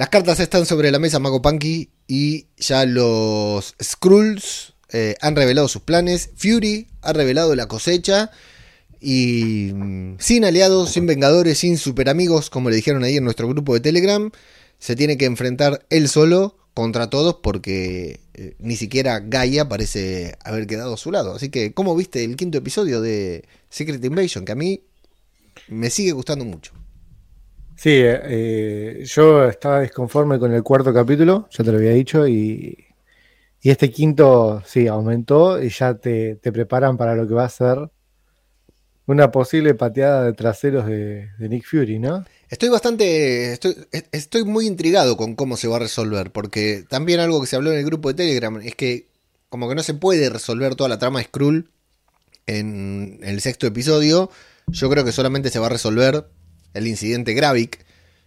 Las cartas están sobre la mesa, Mago Punky, y ya los Skrulls eh, han revelado sus planes. Fury ha revelado la cosecha. Y mm, sin aliados, sin vengadores, sin super amigos, como le dijeron ahí en nuestro grupo de Telegram, se tiene que enfrentar él solo contra todos porque eh, ni siquiera Gaia parece haber quedado a su lado. Así que, ¿cómo viste el quinto episodio de Secret Invasion? Que a mí me sigue gustando mucho. Sí, eh, yo estaba desconforme con el cuarto capítulo, ya te lo había dicho, y, este quinto sí aumentó y ya te, preparan para lo que va a ser una posible pateada de traseros de, Nick Fury, ¿no? Estoy bastante. Estoy, muy intrigado con cómo se va a resolver. Porque también algo que se habló en el grupo de Telegram es que, como que no se puede resolver toda la trama de Skrull en el sexto episodio. Yo creo que solamente se va a resolver el incidente Gravik.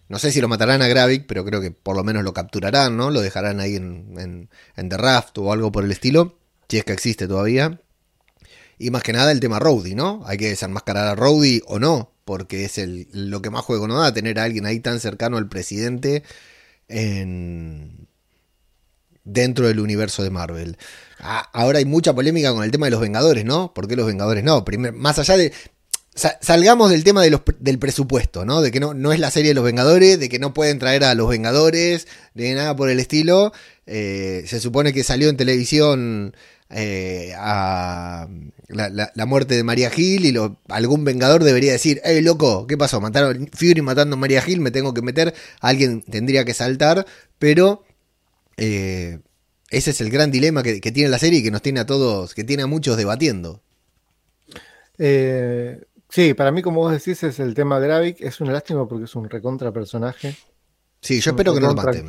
No sé si lo matarán a Gravik, pero creo que por lo menos lo capturarán, ¿no? Lo dejarán ahí en, en The Raft o algo por el estilo. Si es que existe todavía. Y más que nada el tema Rowdy, ¿no? Hay que desenmascarar a Rowdy o no, porque es el, lo que más juego no da, tener a alguien ahí tan cercano al presidente en, dentro del universo de Marvel. ahora hay mucha polémica con el tema de los Vengadores, ¿no? ¿Por qué los Vengadores no? más allá de... salgamos del tema del presupuesto, ¿no? De que no, no es la serie de los Vengadores, de que no pueden traer a los Vengadores, de nada por el estilo. Eh, se supone que salió en televisión eh, la, muerte de María Gil y algún vengador debería decir, hey loco, ¿qué pasó? Mataron Fury matando a María Gil, me tengo que meter, alguien tendría que saltar, pero eh, ese es el gran dilema que, tiene la serie y que nos tiene a todos, que tiene a muchos debatiendo. Eh, sí, para mí, como vos decís, es el tema Gravik, es una lástima porque es un recontra personaje. Sí, yo espero que no lo maten.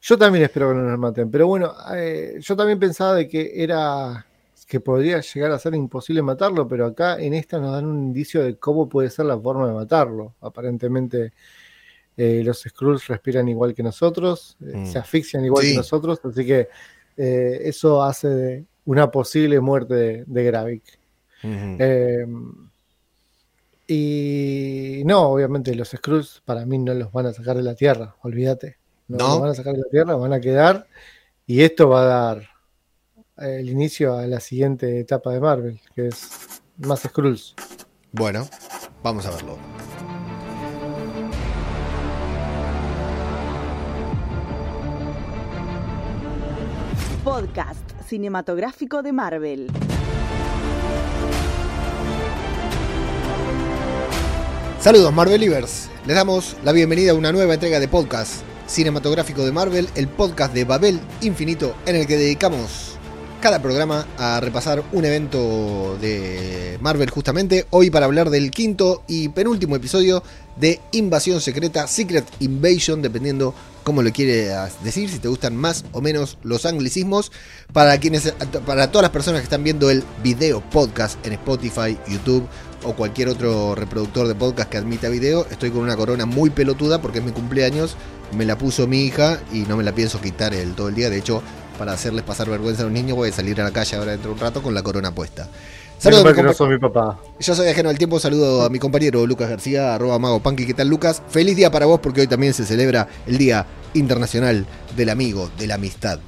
Yo también espero que no nos maten, pero bueno, eh, yo también pensaba de que era que podría llegar a ser imposible matarlo, pero acá en esta nos dan un indicio de cómo puede ser la forma de matarlo. Aparentemente eh, los Skrulls respiran igual que nosotros, eh, mm. se asfixian igual que nosotros, así que eso hace una posible muerte de, de Gravik. Y no, obviamente los Skrulls para mí no los van a sacar de la Tierra, olvídate. No, van a sacar de la tierra, van a quedar. Y esto va a dar eh, el inicio a la siguiente etapa de Marvel, que es más Skrulls. Bueno, vamos a verlo. Podcast cinematográfico de Marvel. Saludos Marvelivers, les damos la bienvenida a una nueva entrega de podcast cinematográfico de Marvel, el podcast de Babel Infinito, en el que dedicamos cada programa a repasar un evento de Marvel justamente, hoy para hablar del quinto y penúltimo episodio de Invasión Secreta, Secret Invasion, dependiendo cómo lo quieras decir, si te gustan más o menos los anglicismos, para quienes para todas las personas que están viendo el video podcast en Spotify, YouTube o cualquier otro reproductor de podcast que admita video, estoy con una corona muy pelotuda porque es mi cumpleaños me la puso mi hija y no me la pienso quitar el, todo el día. De hecho, para hacerles pasar vergüenza a los niños, voy a salir a la calle ahora dentro de un rato con la corona puesta. Saludos no soy mi papá. Yo soy ajeno al tiempo, saludo a mi compañero Lucas García, arroba mago punky. ¿Qué tal, Lucas? Feliz día para vos porque hoy también se celebra el Día Internacional del Amigo, de la Amistad.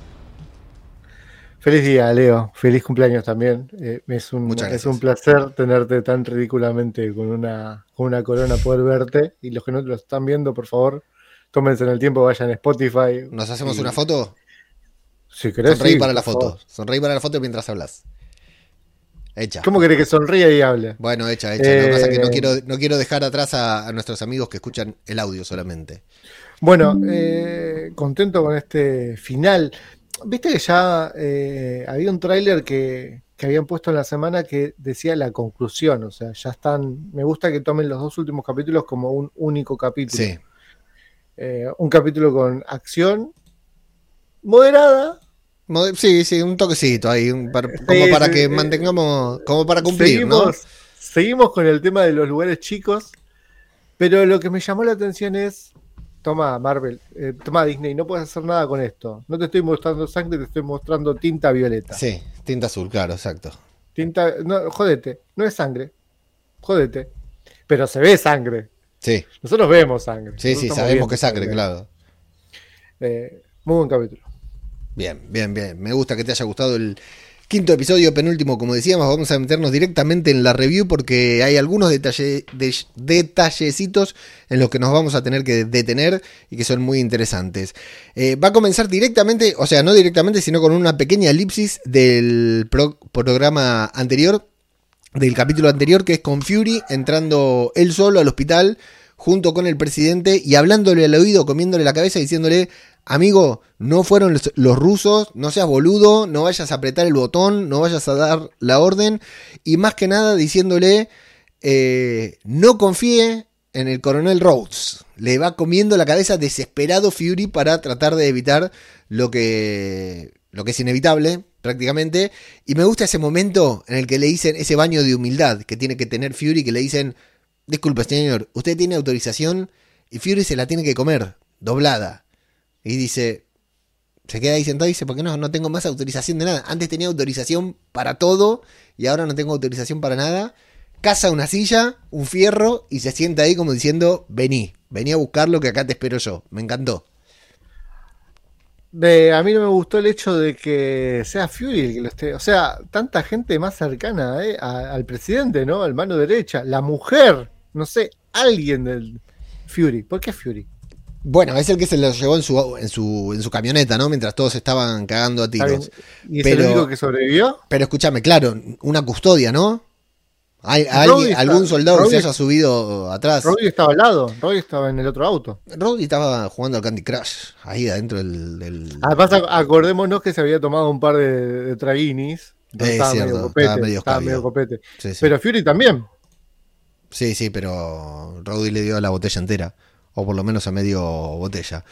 Feliz día, Leo. Feliz cumpleaños también. Eh, es, un, es un placer tenerte tan ridículamente con una, con una corona, poder verte. Y los que no lo están viendo, por favor, tómense en el tiempo, vayan a Spotify. ¿Nos hacemos una foto? Si querés. Sonreí para la foto. Sonreí para la foto mientras hablas. Hecha. ¿Cómo querés que sonríe y hable? Bueno, hecha, hecha. Lo que pasa es que no eh, quiero, no quiero dejar atrás a, nuestros amigos que escuchan el audio solamente. Bueno, eh, contento con este final. Viste que ya eh, había un tráiler que, que habían puesto en la semana que decía la conclusión. O sea, ya están. Me gusta que tomen los dos últimos capítulos como un único capítulo. Sí. Eh, un capítulo con acción moderada. sí, sí, un toquecito ahí, como para que mantengamos, como para cumplir. Seguimos, seguimos con el tema de los lugares chicos, pero lo que me llamó la atención es, toma Marvel, eh, toma Disney, no puedes hacer nada con esto. No te estoy mostrando sangre, te estoy mostrando tinta violeta. Sí, tinta azul, claro, exacto. Tinta, no, jodete, no es sangre, jodete, pero se ve sangre. Sí. Nosotros vemos sangre. Sí, sí, sabemos que es sangre, claro. Eh, muy buen capítulo. Bien, bien, bien. Me gusta que te haya gustado el quinto episodio, penúltimo, como decíamos. Vamos a meternos directamente en la review porque hay algunos detalle, de- detallecitos en los que nos vamos a tener que detener y que son muy interesantes. Eh, va a comenzar directamente, o sea, no directamente, sino con una pequeña elipsis del pro- programa anterior, del capítulo anterior, que es con Fury entrando él solo al hospital junto con el presidente y hablándole al oído, comiéndole la cabeza, diciéndole, amigo, no fueron los, rusos, no seas boludo, no vayas a apretar el botón, no vayas a dar la orden, y más que nada diciéndole, eh, no confíe en el coronel Rhodes. Le va comiendo la cabeza desesperado Fury para tratar de evitar lo que, lo que es inevitable prácticamente. Y me gusta ese momento en el que le dicen ese baño de humildad que tiene que tener Fury, que le dicen, disculpe señor, usted tiene autorización y Fury se la tiene que comer, doblada. Y dice, se queda ahí sentado y dice, ¿por qué no? No tengo más autorización de nada. Antes tenía autorización para todo y ahora no tengo autorización para nada. Caza una silla, un fierro y se sienta ahí como diciendo, vení, vení a buscarlo que acá te espero yo. Me encantó. De, a mí no me gustó el hecho de que sea Fury el que lo esté. O sea, tanta gente más cercana eh, al presidente, ¿no? Al mano derecha, la mujer, no sé, alguien del Fury. ¿Por qué Fury? Bueno, es el que se lo llevó en su, en su, en su camioneta, ¿no? Mientras todos estaban cagando a ¿Está tiros. ¿Y es Pero- el único que sobrevivió? Pero escúchame, claro, una custodia, ¿no? Hay, Roddy alguien- está- algún soldado que se haya subido atrás. Roddy estaba al lado, Roddy estaba en el otro auto. Roddy estaba jugando al Candy Crush, ahí adentro del... del- Además, ac- acordémonos que se había tomado un par de, de traguinis. Es estaba, cierto, medio copete, estaba medio estaba medio copete. Sí, sí. Pero Fury también. Sí, sí, pero Roddy le dio la botella entera, o por lo menos a medio botella.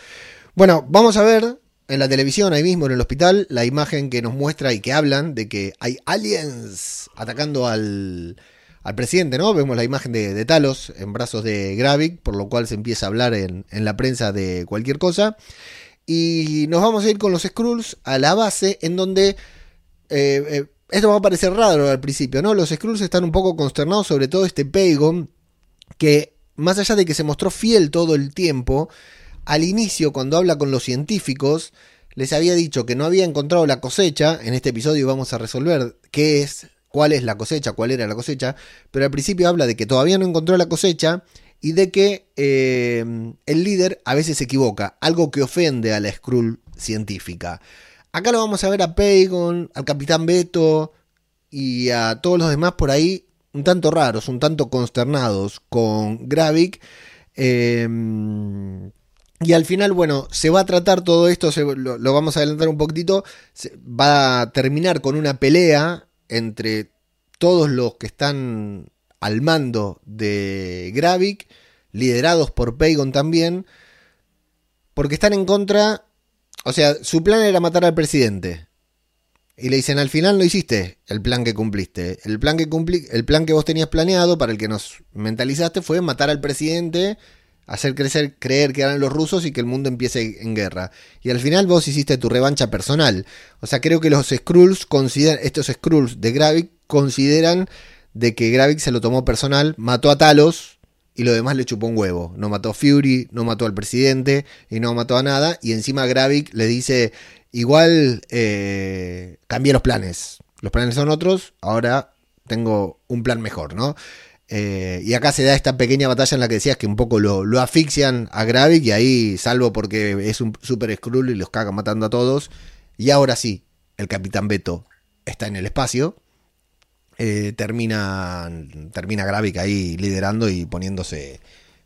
Bueno, vamos a ver en la televisión, ahí mismo en el hospital, la imagen que nos muestra y que hablan de que hay aliens atacando al, al presidente, ¿no? Vemos la imagen de, de Talos en brazos de Gravik, por lo cual se empieza a hablar en, en la prensa de cualquier cosa. Y nos vamos a ir con los Skrulls a la base, en donde eh, eh, esto va a parecer raro al principio, ¿no? Los Skrulls están un poco consternados, sobre todo este Pagon, que más allá de que se mostró fiel todo el tiempo, al inicio, cuando habla con los científicos, les había dicho que no había encontrado la cosecha. En este episodio vamos a resolver qué es, cuál es la cosecha, cuál era la cosecha. Pero al principio habla de que todavía no encontró la cosecha y de que eh, el líder a veces se equivoca, algo que ofende a la Skrull científica. Acá lo vamos a ver a Pagon, al Capitán Beto y a todos los demás por ahí un tanto raros, un tanto consternados con Gravik. Eh, y al final, bueno, se va a tratar todo esto, se- lo, vamos a adelantar un poquitito, se- va a terminar con una pelea entre todos los que están al mando de Gravik, liderados por Pagon también, porque están en contra, o sea, su plan era matar al presidente. Y le dicen, al final no hiciste el plan que cumpliste. El plan que, cumpli el plan que vos tenías planeado, para el que nos mentalizaste, fue matar al presidente, hacer crecer, creer que eran los rusos y que el mundo empiece en guerra. Y al final vos hiciste tu revancha personal. O sea, creo que los Skrulls consideran, estos Skrulls de Gravik consideran de que Gravik se lo tomó personal, mató a Talos y lo demás le chupó un huevo. No mató a Fury, no mató al presidente y no mató a nada. Y encima Gravik le dice, igual eh, cambié los planes. Los planes son otros, ahora tengo un plan mejor, ¿no? Eh, y acá se da esta pequeña batalla en la que decías que un poco lo, lo asfixian a Gravik y ahí, salvo porque es un super Skrull y los caga matando a todos. Y ahora sí, el Capitán Beto está en el espacio. Eh, termina, termina Gravik ahí liderando y poniéndose,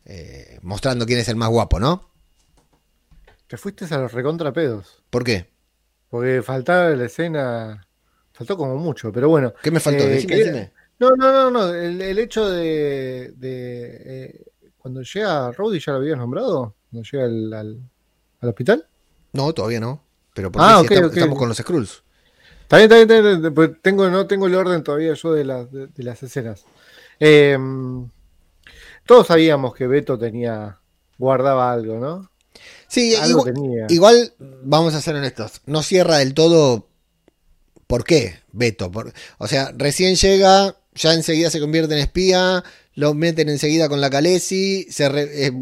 eh, mostrando quién es el más guapo, ¿no? Te fuiste a los recontrapedos. ¿Por qué? Porque faltaba la escena. Faltó como mucho, pero bueno. ¿Qué me faltó? Eh, Decime, quería- decime. No, no, no, no. El, el hecho de. de, eh, cuando llega Rowdy, ¿ya lo habías nombrado? Cuando llega al, al- al hospital. No, todavía no. Pero ¿por Ah, si ok, estamos, con los Skrulls? Está bien, está bien, está bien, pues tengo, no tengo el orden todavía yo de, las de, de las escenas. Eh, todos sabíamos que Beto tenía. guardaba algo, ¿no? Sí, Algo igual, tenía. igual, vamos a ser honestos, no cierra del todo. ¿Por qué, Beto? Por- o sea, recién llega, ya enseguida se convierte en espía, lo meten enseguida con la Calesi, se re- eh,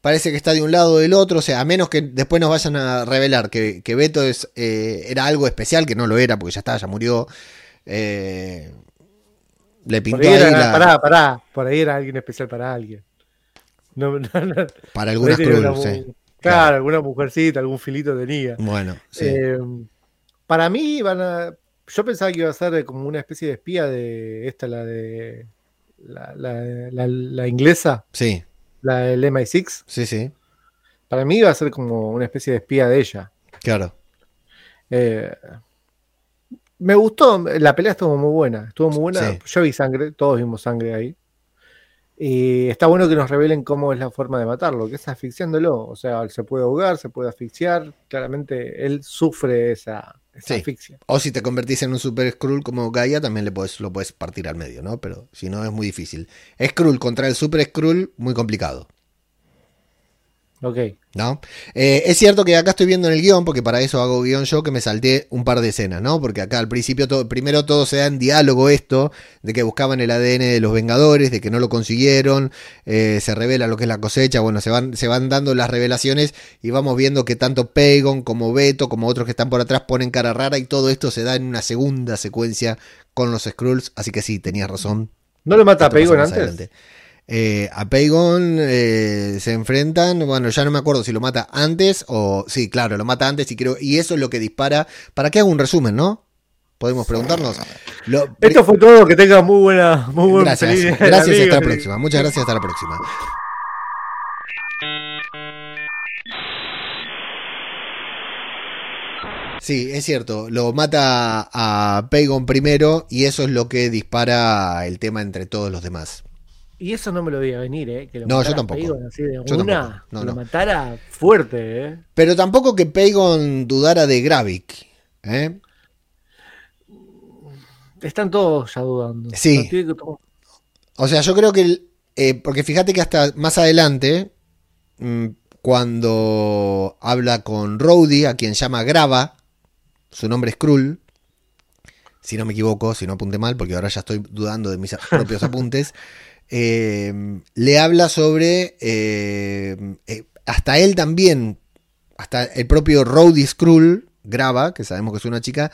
parece que está de un lado o del otro, o sea, a menos que después nos vayan a revelar que, que Beto es, eh, era algo especial, que no lo era, porque ya está, ya murió. eh, le Por pintó ahí, ahí era, la- pará, pará, por ahí era alguien especial para alguien. No, no, no, para algunas una sí. mu- Claro, alguna mujercita, algún filito tenía. Bueno, sí. Eh, para mí van a. Yo pensaba que iba a ser como una especie de espía de esta, la de. La, la- la- la inglesa, sí, la del MI6. sí, sí, Para mí iba a ser como una especie de espía de ella. claro. Eh, me gustó, la pelea estuvo muy buena. Estuvo muy buena. Sí. Yo vi sangre, todos vimos sangre ahí. Y está bueno que nos revelen cómo es la forma de matarlo, que es asfixiándolo. O sea, se puede ahogar, se puede asfixiar. Claramente él sufre esa, esa Sí. asfixia. O si te convertís en un super Skrull como Gaia, también le podés, lo puedes partir al medio, ¿no? Pero si no, es muy difícil. Skrull contra el super Skrull, muy complicado. Ok. ¿No? Eh, es cierto que acá estoy viendo en el guion, porque para eso hago guion yo, que me salté un par de escenas, ¿no? Porque acá al principio, todo, primero todo se da en diálogo esto, de que buscaban el ADN de los Vengadores, de que no lo consiguieron, eh, se revela lo que es la cosecha, bueno, se van, se van dando las revelaciones y vamos viendo que tanto Pagon como Beto, como otros que están por atrás, ponen cara rara y todo esto se da en una segunda secuencia con los Skrulls, así que sí, tenías razón, ¿No lo mata Pagon antes? adelante. Eh, a Pagon eh, se enfrentan, bueno, ya no me acuerdo si lo mata antes o sí, claro, lo mata antes y creo y eso es lo que dispara. ¿Para qué hago un resumen, no? Podemos preguntarnos. Lo- Esto fue todo, que tenga muy buena, muy buen gracias, feliz gracias amigo. hasta la próxima. Muchas gracias hasta la próxima. Sí, es cierto, lo mata a Pagon primero y eso es lo que dispara el tema entre todos los demás. Y eso no me lo veía venir, ¿eh? Que lo No, yo tampoco. Así de Yo una, tampoco. No, lo no. matara fuerte, ¿eh? Pero tampoco que Pagon dudara de Gravik. ¿eh? Están todos ya dudando. Sí. O sea, yo creo que. el- eh, porque fíjate que hasta más adelante, mm, cuando habla con Rowdy, a quien llama Grava, su nombre es Krull, si no me equivoco, si no apunté mal, porque ahora ya estoy dudando de mis propios apuntes, eh, le habla sobre. eh, eh, hasta él también, hasta el propio Rowdy Skrull, Grava, que sabemos que es una chica,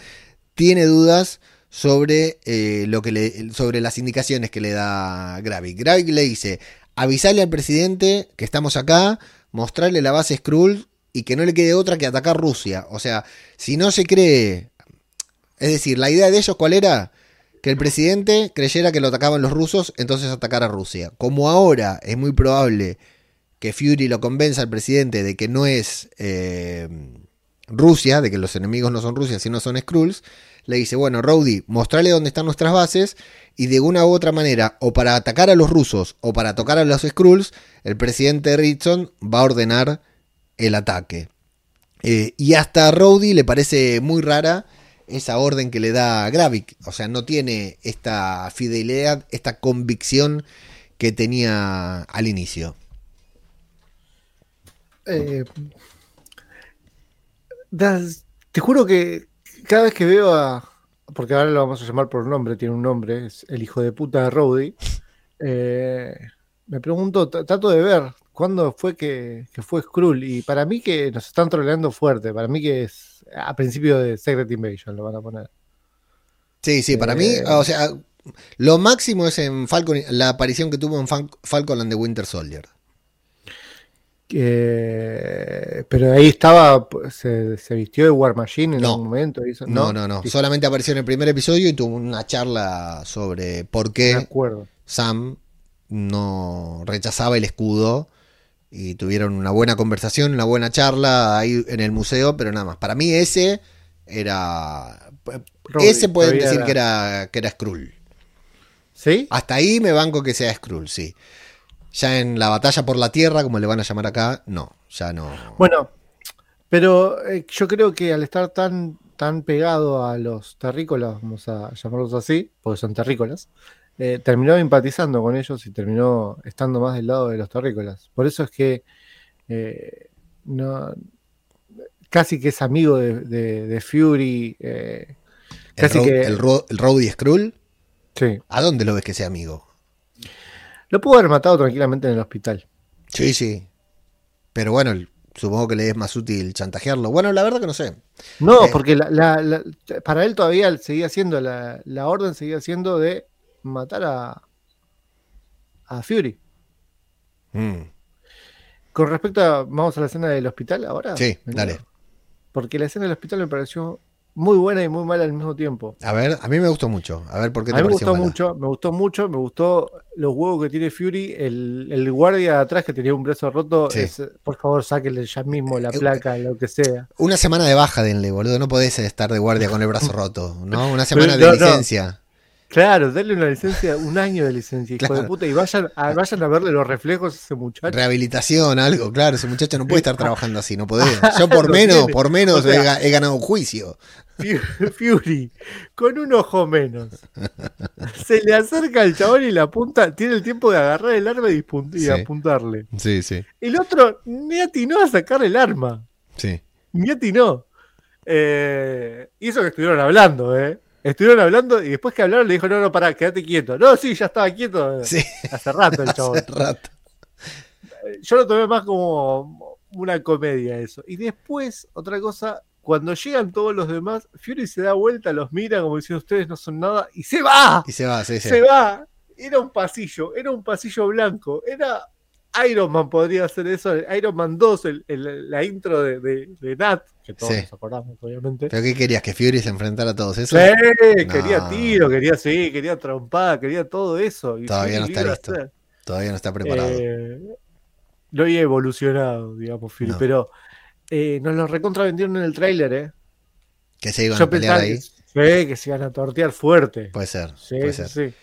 tiene dudas sobre eh, lo que le, sobre las indicaciones que le da Gravik. Gravik le dice, avisarle al presidente que estamos acá, mostrarle la base Skrull y que no le quede otra que atacar Rusia. O sea, si no se cree... Es decir, la idea de ellos cuál era? Que el presidente creyera que lo atacaban los rusos, entonces atacara a Rusia. Como ahora es muy probable que Fury lo convenza al presidente de que no es eh, Rusia, de que los enemigos no son Rusia, sino son Skrulls, le dice, bueno, Rowdy, mostrale dónde están nuestras bases y de una u otra manera, o para atacar a los rusos o para tocar a los Skrulls, el presidente Ritson va a ordenar el ataque. Eh, y hasta a Rowdy le parece muy rara esa orden que le da Gravik. O sea, no tiene esta fidelidad, esta convicción que tenía al inicio. Eh, te juro que cada vez que veo a. Porque ahora lo vamos a llamar por nombre, tiene un nombre, es el hijo de puta de Rowdy. eh, me pregunto, trato de ver cuándo fue que, que fue Skrull. Y para mí que nos están troleando fuerte. Para mí que es a principio de Secret Invasion lo van a poner. Sí, sí, para mí, Eh. o sea, lo máximo es en Falcon, la aparición que tuvo en Fal- Falcon and the Winter Soldier. Eh, pero ahí estaba, se, se vistió de War Machine en No. algún momento. hizo- No, no, no. Sí, Solamente apareció en el primer episodio y tuvo una charla sobre por qué. Sam no rechazaba el escudo y tuvieron una buena conversación, una buena charla ahí en el museo, pero nada más. Para mí ese era... Ese pueden decir era- que era, que era Skrull. ¿Sí? Hasta ahí me banco que sea Skrull, sí. Ya en la batalla por la Tierra, como le van a llamar acá, no, ya no. Bueno, pero eh, yo creo que al estar tan, tan pegado a los terrícolas, vamos a llamarlos así, porque son terrícolas, eh, terminó empatizando con ellos y terminó estando más del lado de los terrícolas. Por eso es que eh, no, casi que es amigo de, de- de Fury. eh, el, casi Ro- que- el, Ro- el Rhodey Skrull, sí. ¿a dónde lo ves que sea amigo? Lo pudo haber matado tranquilamente en el hospital. Sí, sí. Pero bueno, el- supongo que le es más útil chantajearlo. Bueno, la verdad que no sé. No, Eh. porque la- la- la- para él todavía seguía siendo, la, la orden seguía siendo de matar a, a Fury. Mm, Con respecto a, vamos a la escena del hospital ahora. Sí, dale. Porque la escena del hospital me pareció muy buena y muy mala al mismo tiempo. A ver, a mí me gustó mucho. A ver por qué A te mí me gustó mala? mucho, me gustó mucho, me gustó los huevos que tiene Fury, el, el guardia de atrás que tenía un brazo roto, Sí. es, por favor sáquenle ya mismo la Eh, placa, lo que sea. Una semana de baja denle, boludo. No podés estar de guardia con el brazo roto, ¿no? Una semana no, de no. Claro, denle una licencia, un año de licencia, hijo Claro. de puta, y vayan a, vayan a verle los reflejos a ese muchacho. Rehabilitación, algo, claro. Ese muchacho no puede estar trabajando así, no podés. Yo por menos, por menos O sea- he, ga- he ganado un juicio. Fu- Fury, con un ojo menos. Se le acerca al chabón y le apunta, tiene el tiempo de agarrar el arma y, dispun- y Sí. apuntarle. Sí, sí, El otro ni atinó a sacar el arma. sí. Ni atinó. Eh, y eso que estuvieron hablando, ¿eh? Estuvieron hablando y después que hablaron le dijo, no, no, pará, quédate quieto. No, sí, ya estaba quieto Sí, hace rato el chabón. hace rato. Yo lo tomé más como una comedia eso. Y después, otra cosa, cuando llegan todos los demás, Fury se da vuelta, los mira como diciendo, ustedes no son nada, y se va. Y se va, sí, sí. Se va. Era un pasillo, era un pasillo blanco, era Iron Man podría hacer eso, Iron Man 2, el- el- la intro de, de- de Nat, que todos Sí. nos acordamos, obviamente. ¿Pero qué querías? ¿Que Fury se enfrentara a todos esos? Sí, No. quería tiro, quería sí, quería trompada, quería todo eso. y Todavía no está listo. hacer. Todavía no está preparado. Eh, no había evolucionado, digamos, Fury, No. pero eh, nos lo recontra vendieron en el tráiler, ¿eh? que se iban Yo a pelear ahí. que, sí, que se iban a tortear fuerte. Puede ser, sí, puede ser. sí.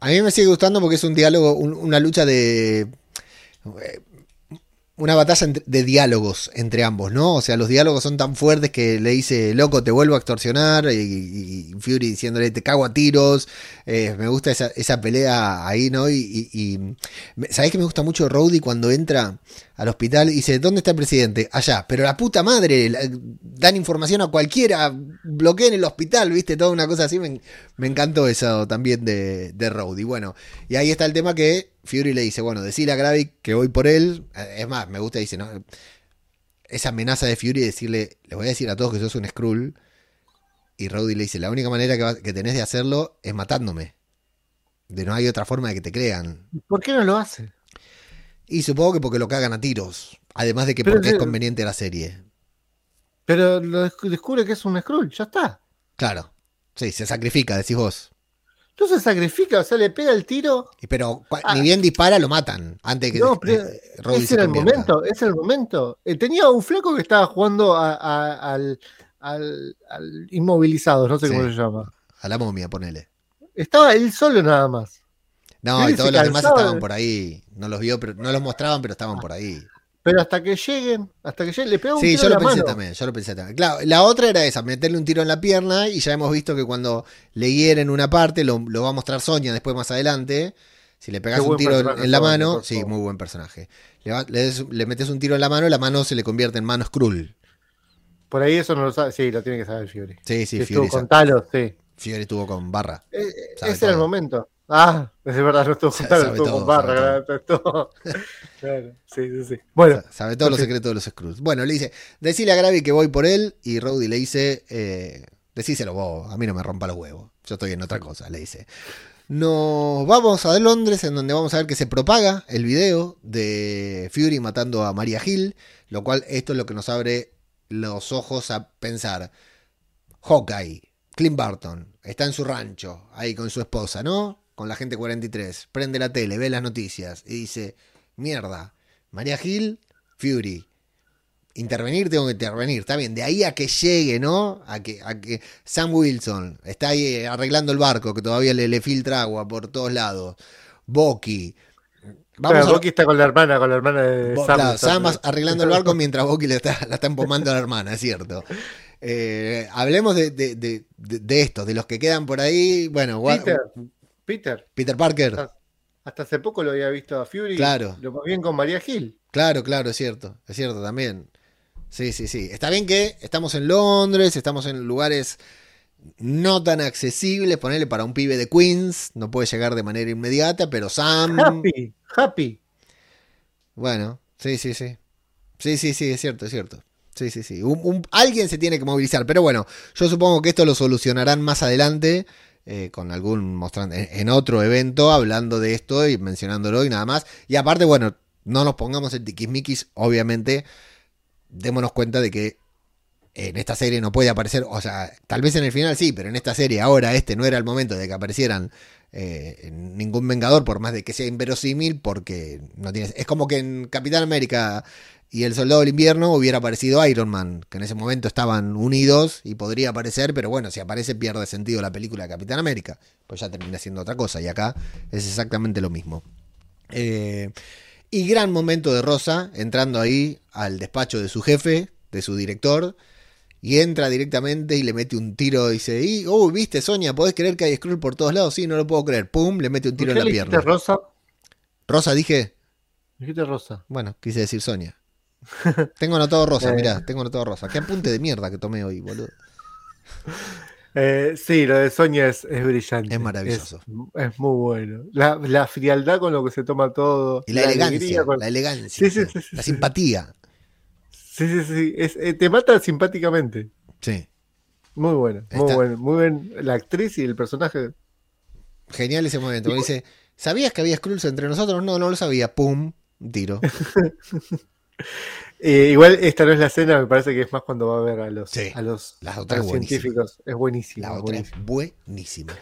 A mí me sigue gustando porque es un diálogo, un- una lucha de. Una batalla de diálogos entre ambos, ¿no? O sea, los diálogos son tan fuertes que le dice, loco, te vuelvo a extorsionar. Y, y- Fury diciéndole, te cago a tiros. Eh, me gusta esa, pelea ahí, ¿no? Y, y, ¿sabés que me gusta mucho Rowdy cuando entra al hospital y dice, ¿dónde está el presidente? Allá. Pero la puta madre, dan información a cualquiera, bloqueen el hospital, ¿viste? Toda una cosa así. Me, me encantó eso también de, de Rowdy. Bueno, y ahí está el tema que Fury le dice, bueno, decirle a Gravik que voy por él. Eh, Es más, me gusta, dice, ¿no? Esa amenaza de Fury de decirle, le voy a decir a todos que sos un Skrull. Y Rowdy le dice, la única manera que, va- que tenés de hacerlo es matándome. De no hay otra forma de que te crean. ¿Por qué no lo hace? Y supongo que porque lo cagan a tiros. Además de que Pero porque es conveniente la serie. Pero lo desc- descubre que es un Skrull, ya está. Claro. Sí, se sacrifica, decís vos. Entonces sacrifica, o sea, le pega el tiro. Pero Ah. ni bien dispara, lo matan. Antes que No, pero eh, se era el momento, era el momento. Eh, tenía un flaco que estaba jugando a- a- al, al, al inmovilizado, no sé Sí. cómo se llama. A la momia, ponele. Estaba él solo nada más. No, y todos se los demás estaban por ahí. No los vio, pero no los mostraban, pero estaban por ahí. Pero hasta que lleguen, hasta que lleguen, le pegó un Sí, tiro yo en lo la pensé mano. también, yo lo pensé también. Claro, la otra era esa, meterle un tiro en la pierna y ya hemos visto que cuando le hieren una parte, lo, lo va a mostrar Sonia después más adelante. Si le pegas un tiro en, la mano, sí, muy buen personaje. Le, va- le des- le metes un tiro en la mano, la mano se le convierte en mano Skrull. Por ahí eso no lo sabe, sí, lo tiene que saber Fury. Sí, sí, Fury, estuvo con Talos, sí. Fury estuvo con barra. Eh, ese era el todo. momento. Ah, es verdad, no estuvo con sabe estuvo todo, con Barra. Claro, sí, sí, sí. Bueno, Sa- Sabe todos los secretos de los Skrulls. Bueno, le dice, decile a Gravy que voy por él. Y Rowdy le dice, eh, decíselo vos, a mí no me rompa los huevos. Yo estoy en otra cosa, le dice. Nos vamos a Londres, en donde vamos a ver que se propaga el video de Fury matando a Maria Hill. Lo cual, esto es lo que nos abre los ojos a pensar. Hawkeye, Clint Barton, está en su rancho, ahí con su esposa, ¿no? Con la gente 43. Prende la tele, ve las noticias y dice, mierda, María Hill, Fury. Intervenir, tengo que intervenir. Está bien, de ahí a que llegue, ¿no? A que, a que Sam Wilson está ahí eh, arreglando el barco, que todavía le, le filtra agua por todos lados. Bucky. Vamos Claro, a- Bucky está con la hermana, con la hermana de Bo- Sam. claro, Sam arreglando el barco mientras Bucky le está, la está empomando a la hermana, es cierto. Eh, hablemos de, de, de, de- estos, de los que quedan por ahí. Bueno, Peter, Peter, Peter Parker. Hasta hace poco lo había visto a Fury. Claro. Lo más bien con María Gil. Claro, claro, es cierto, es cierto también. Sí, sí, sí. Está bien que estamos en Londres, estamos en lugares no tan accesibles, ponerle para un pibe de Queens, no puede llegar de manera inmediata, pero Sam, Happy, happy. bueno, Sí, sí, sí. Sí, sí, sí, es cierto, es cierto. Sí, sí, sí. Un- un- alguien se tiene que movilizar. Pero bueno, yo supongo que esto lo solucionarán más adelante. Eh, con algún mostrante en, otro evento hablando de esto y mencionándolo y nada más. Y aparte, bueno, no nos pongamos en tiquismiquis, obviamente, démonos cuenta de que en esta serie no puede aparecer, o sea, tal vez en el final sí, pero en esta serie ahora este no era el momento de que aparecieran eh, ningún Vengador, por más de que sea inverosímil, porque no tiene... Es como que en Capitán América y el Soldado del Invierno hubiera aparecido Iron Man, que en ese momento estaban unidos y podría aparecer, pero bueno, si aparece pierde sentido la película de Capitán América, pues ya termina siendo otra cosa, y acá es exactamente lo mismo. Eh, y gran momento de Rosa, entrando ahí al despacho de su jefe, de su director, y entra directamente y le mete un tiro. Dice, y, oh, viste, Sonia, ¿podés creer que hay Skrull por todos lados? Sí, no lo puedo creer. Pum, le mete un ¿Por tiro qué en la le pierna. Rosa? Rosa, dije. Dijiste Rosa. Bueno, quise decir Sonia. Tengo anotado Rosa, Eh. mirá, tengo anotado Rosa. Qué apunte de mierda que tomé hoy, boludo. Eh, sí, lo de Sonia es, es brillante. Es maravilloso. Es, es muy bueno. La, la frialdad con lo que se toma todo. Y la, elegancia, con- la elegancia, Sí, sí, sí, sí, la simpatía. Sí, sí, sí. Es- eh, te mata simpáticamente. Sí. Muy bueno, muy Está- bueno. Muy bien la actriz y el personaje. Genial ese momento. Me dice, ¿sabías que había Skrulls entre nosotros? No, no lo sabía. Pum, tiro. Eh, igual esta no es la escena, me parece que es más cuando va a ver a los, Sí, a los, la a otra los es buenísima. científicos. Es buenísima. La otra es buenísima. buenísima.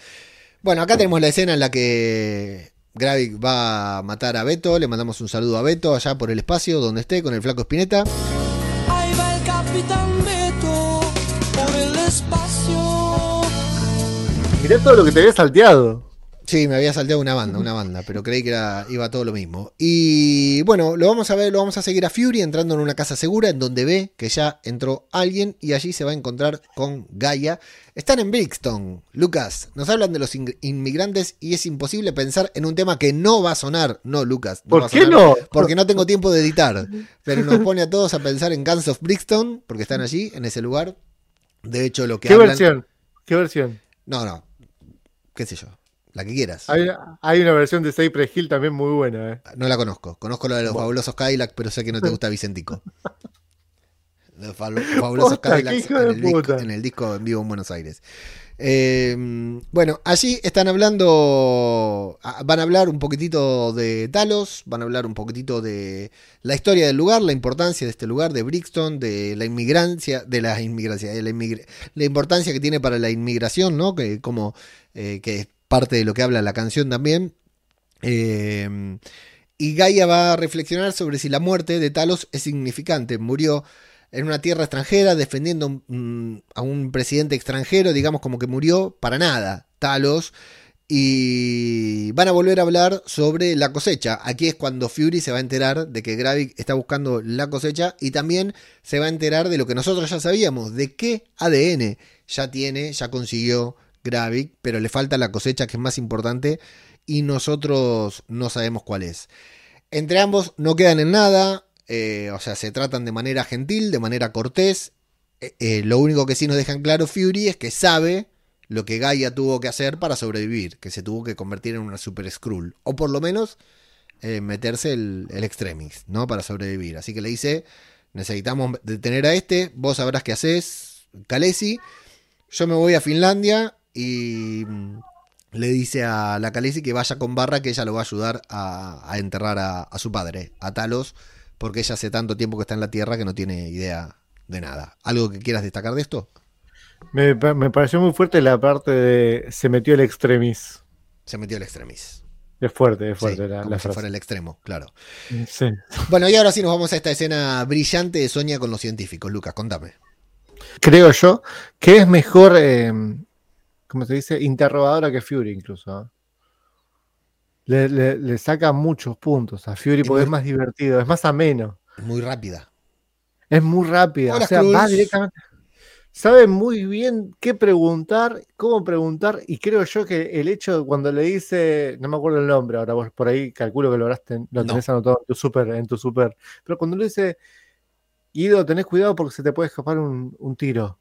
Bueno, acá tenemos la escena en la que Gravik va a matar a Beto. Le mandamos un saludo a Beto allá por el espacio donde esté con el flaco Spinetta. Ahí va el capitán Beto por el espacio. Mirá todo lo que te había salteado. Sí, me había salteado una banda, una banda, pero creí que era, iba todo lo mismo. Y bueno, lo vamos a ver, lo vamos a seguir a Fury entrando en una casa segura en donde ve que ya entró alguien y allí se va a encontrar con Gaia. Están en Brixton, Lucas. Nos hablan de los in- inmigrantes y es imposible pensar en un tema que no va a sonar. No, Lucas. no va ¿Por a qué sonar no? Porque no tengo tiempo de editar. Pero nos pone a todos a pensar en Guns of Brixton, porque están allí, en ese lugar. De hecho, lo que ¿Qué hablan. versión? ¿Qué versión? No, no. ¿Qué sé yo? La que quieras. Hay, hay una versión de Cypress Hill también muy buena. ¿eh? No la conozco. Conozco la de los Bueno. fabulosos Cadillac, pero sé que no te gusta Vicentico. Los fabul- fabulosos Cadillacs en el, disco, en el disco en vivo en Buenos Aires. Eh, bueno, allí están hablando, ah, van a hablar un poquitito de Talos, van a hablar un poquitito de la historia del lugar, la importancia de este lugar, de Brixton, de la inmigrancia, de la inmigrancia, de la, inmigra- la importancia que tiene para la inmigración, ¿no? Que como eh, que parte de lo que habla la canción también. Eh, y Gaia va a reflexionar sobre si la muerte de Talos es significante. Murió en una tierra extranjera defendiendo mm, a un presidente extranjero, digamos como que murió para nada, Talos. Y van a volver a hablar sobre la cosecha. Aquí es cuando Fury se va a enterar de que Gravik está buscando la cosecha y también se va a enterar de lo que nosotros ya sabíamos, de qué ADN ya tiene, ya consiguió Gravik, pero le falta la cosecha que es más importante y nosotros no sabemos cuál es. Entre ambos no quedan en nada, eh, o sea, se tratan de manera gentil, de manera cortés. Eh, eh, lo único que sí nos dejan claro Fury es que sabe lo que Gaia tuvo que hacer para sobrevivir, que se tuvo que convertir en una Super Skrull, o por lo menos meterse el, el Extremis, ¿no? Para sobrevivir. Así que le dice, necesitamos detener a este, vos sabrás qué haces, Kalesi, yo me voy a Finlandia y mm, le dice a la Khaleesi que vaya con Barra, que ella lo va a ayudar a, a enterrar a, a su padre, a Talos, porque ella hace tanto tiempo que está en la Tierra que no tiene idea de nada. ¿Algo que quieras destacar de esto? Me, pa- me pareció muy fuerte la parte de se metió el extremis. Se metió el extremis. Es fuerte, es Sí, fuerte la, como la si frase. fuera el extremo, claro. Sí. Bueno, y ahora sí nos vamos a esta escena brillante de Sonia con los científicos. Lucas, contame. Creo yo que es mejor, eh, ¿cómo se dice? Interrogadora que Fury incluso. ¿eh? Le, le- le saca muchos puntos a Fury Es porque muy- es más divertido, es más ameno, Es muy rápida. es muy rápida. Hola, o sea, va directamente. Sabe muy bien qué preguntar, cómo preguntar, y creo yo que el hecho de cuando le dice, no me acuerdo el nombre, ahora vos por ahí calculo que lo, habrás ten- lo No. tenés anotado en tu super, en tu super, pero cuando le dice, Guido, tenés cuidado porque se te puede escapar un, un tiro.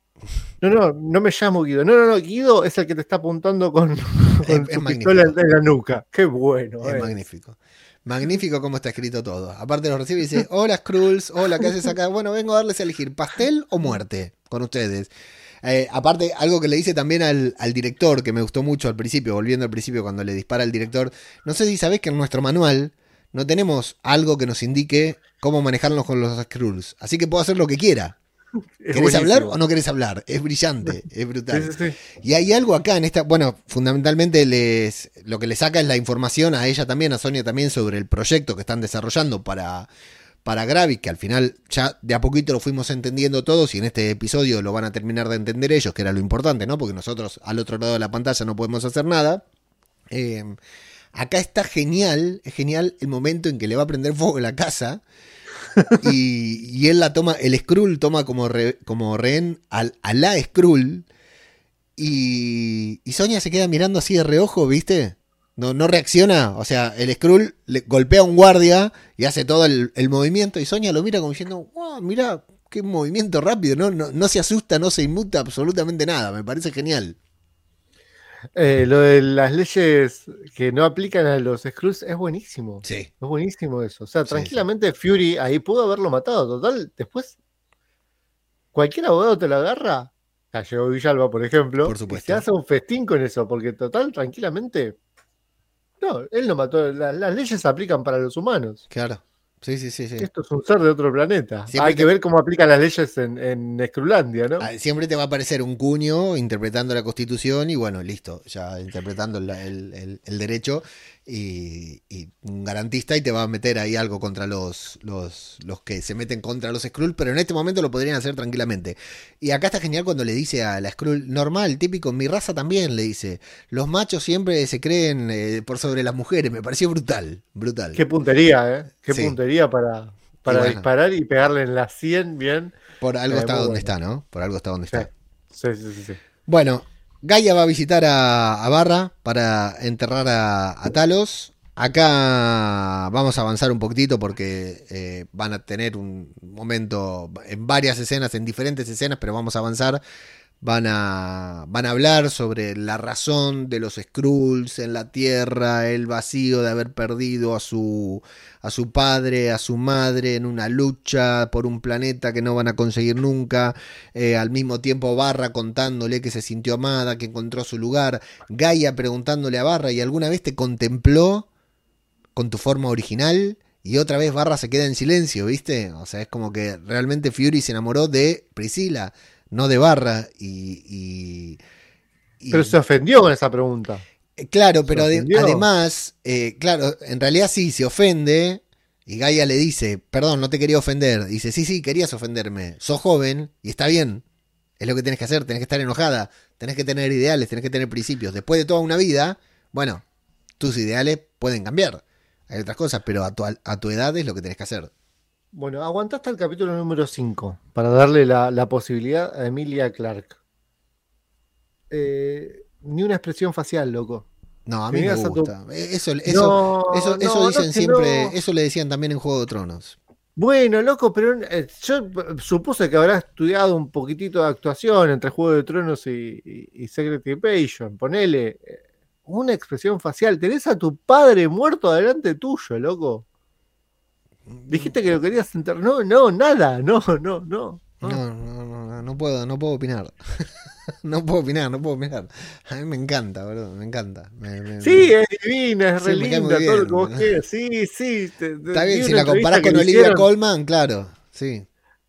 No, no, no me llamo Guido. No, no, no, Guido es el que te está apuntando con, con es su magnífico. pistola en la nuca. Qué bueno. Es eh. magnífico. Magnífico cómo está escrito todo. Aparte lo recibe y dice, hola Skrulls, hola, ¿qué haces acá? Bueno, vengo a darles a elegir pastel o muerte con ustedes. Eh, aparte, algo que le dice también al, al director, que me gustó mucho al principio, volviendo al principio cuando le dispara al director, no sé si sabés que en nuestro manual no tenemos algo que nos indique cómo manejarnos con los Skrulls. Así que puedo hacer lo que quiera. ¿Querés hablar o no querés hablar? Es brillante, es brutal. Sí, sí, sí. Y hay algo acá en esta, bueno, fundamentalmente les, lo que le saca es la información a ella también, a Sonia también, sobre el proyecto que están desarrollando para, para Gravik, que al final ya de a poquito lo fuimos entendiendo todos y en este episodio lo van a terminar de entender ellos, que era lo importante, ¿no? Porque nosotros al otro lado de la pantalla no podemos hacer nada. Eh, acá está genial, es genial el momento en que le va a prender fuego la casa. Y, y él la toma, el Skrull toma como, re- como rehén al, a la Skrull. Y, y Sonia se queda mirando así de reojo, ¿viste? No, no reacciona. O sea, el Skrull le golpea a un guardia y hace todo el, el movimiento. Y Sonia lo mira como diciendo, wow, mira, qué movimiento rápido. No, no, no se asusta, no se inmuta absolutamente nada. Me parece genial. Eh, lo de las leyes que no aplican a los Skrulls es buenísimo. Sí. Es buenísimo eso. O sea, Sí, tranquilamente Fury ahí pudo haberlo matado. Total, después cualquier abogado te lo agarra. Cayó Villalba, por ejemplo. Por y supuesto. se hace un festín con eso, porque total, tranquilamente. No, él no mató. la- las leyes se aplican para los humanos. Claro. Sí, sí, sí, sí. Esto es un ser de otro planeta. Siempre Hay que te- ver cómo aplican las leyes en, en Skrulandia, ¿no? Ah, Siempre te va a aparecer un cuño interpretando la constitución y bueno, listo, ya interpretando el, el- el- el derecho y, y un garantista y te va a meter ahí algo contra los, los, los que se meten contra los Skrull, pero en este momento lo podrían hacer tranquilamente. Y acá está genial cuando le dice a la Skrull, normal, típico, mi raza también le dice, los machos siempre se creen eh, por sobre las mujeres, me pareció brutal, brutal. Qué puntería, ¿eh? Qué Sí. puntería para, para bueno. disparar y pegarle en la 100 bien. Por algo Eh, está donde bueno. está, ¿no? Por algo está donde Sí. está. Sí, sí, sí, sí. Bueno, Gaia va a visitar a, Barra para enterrar a, a Talos. Acá vamos a avanzar un poquitito porque eh, van a tener un momento en varias escenas, en diferentes escenas, pero vamos a avanzar. Van a, van a hablar sobre la razón de los Skrulls en la Tierra, el vacío de haber perdido a su, a su padre, a su madre en una lucha por un planeta que no van a conseguir nunca. Eh, al mismo tiempo Barra contándole que se sintió amada, que encontró su lugar. Gaia preguntándole a Barra, ¿y alguna vez te contempló con tu forma original? Y otra vez Barra se queda en silencio, ¿viste? O sea, es como que realmente Fury se enamoró de Priscila, no de Barra. Y. y- y- Pero se ofendió con esa pregunta. eh, Claro, pero ade- además, eh, claro, en realidad sí, se ofende. Y Gaia le dice, perdón, no te quería ofender. Dice, sí, sí, querías ofenderme. Sos joven y está bien. Es lo que tenés que hacer, tenés que estar enojada, tenés que tener ideales, tenés que tener principios. Después de toda una vida, bueno, tus ideales pueden cambiar. Hay otras cosas, pero a tu, a tu edad es lo que tenés que hacer. Bueno, aguantá hasta el capítulo número 5 para darle la, la posibilidad a Emilia Clark. Eh, ni una expresión facial, loco. No, a mí me tu- gusta. Eh, Eso, eso, No, eso, eso no, no, dicen siempre, eso le decían también en Juego de Tronos. Bueno, loco, pero eh, yo supuse que habrá estudiado un poquitito de actuación entre Juego de Tronos y, y, y Secret Invasion. Ponele eh, una expresión facial. Tenés a tu padre muerto delante tuyo, loco. Dijiste que lo querías enterrar. No, no, nada. No, no, no. No, no, no, no, no puedo, no puedo opinar. no puedo opinar, no puedo opinar. A mí me encanta, boludo, me encanta. Me- me- Sí, me- es divina, es Sí, re linda, todo lo que vos quieras. Sí, sí. te- te- Está bien, si la comparás con Olivia Colman, claro, sí.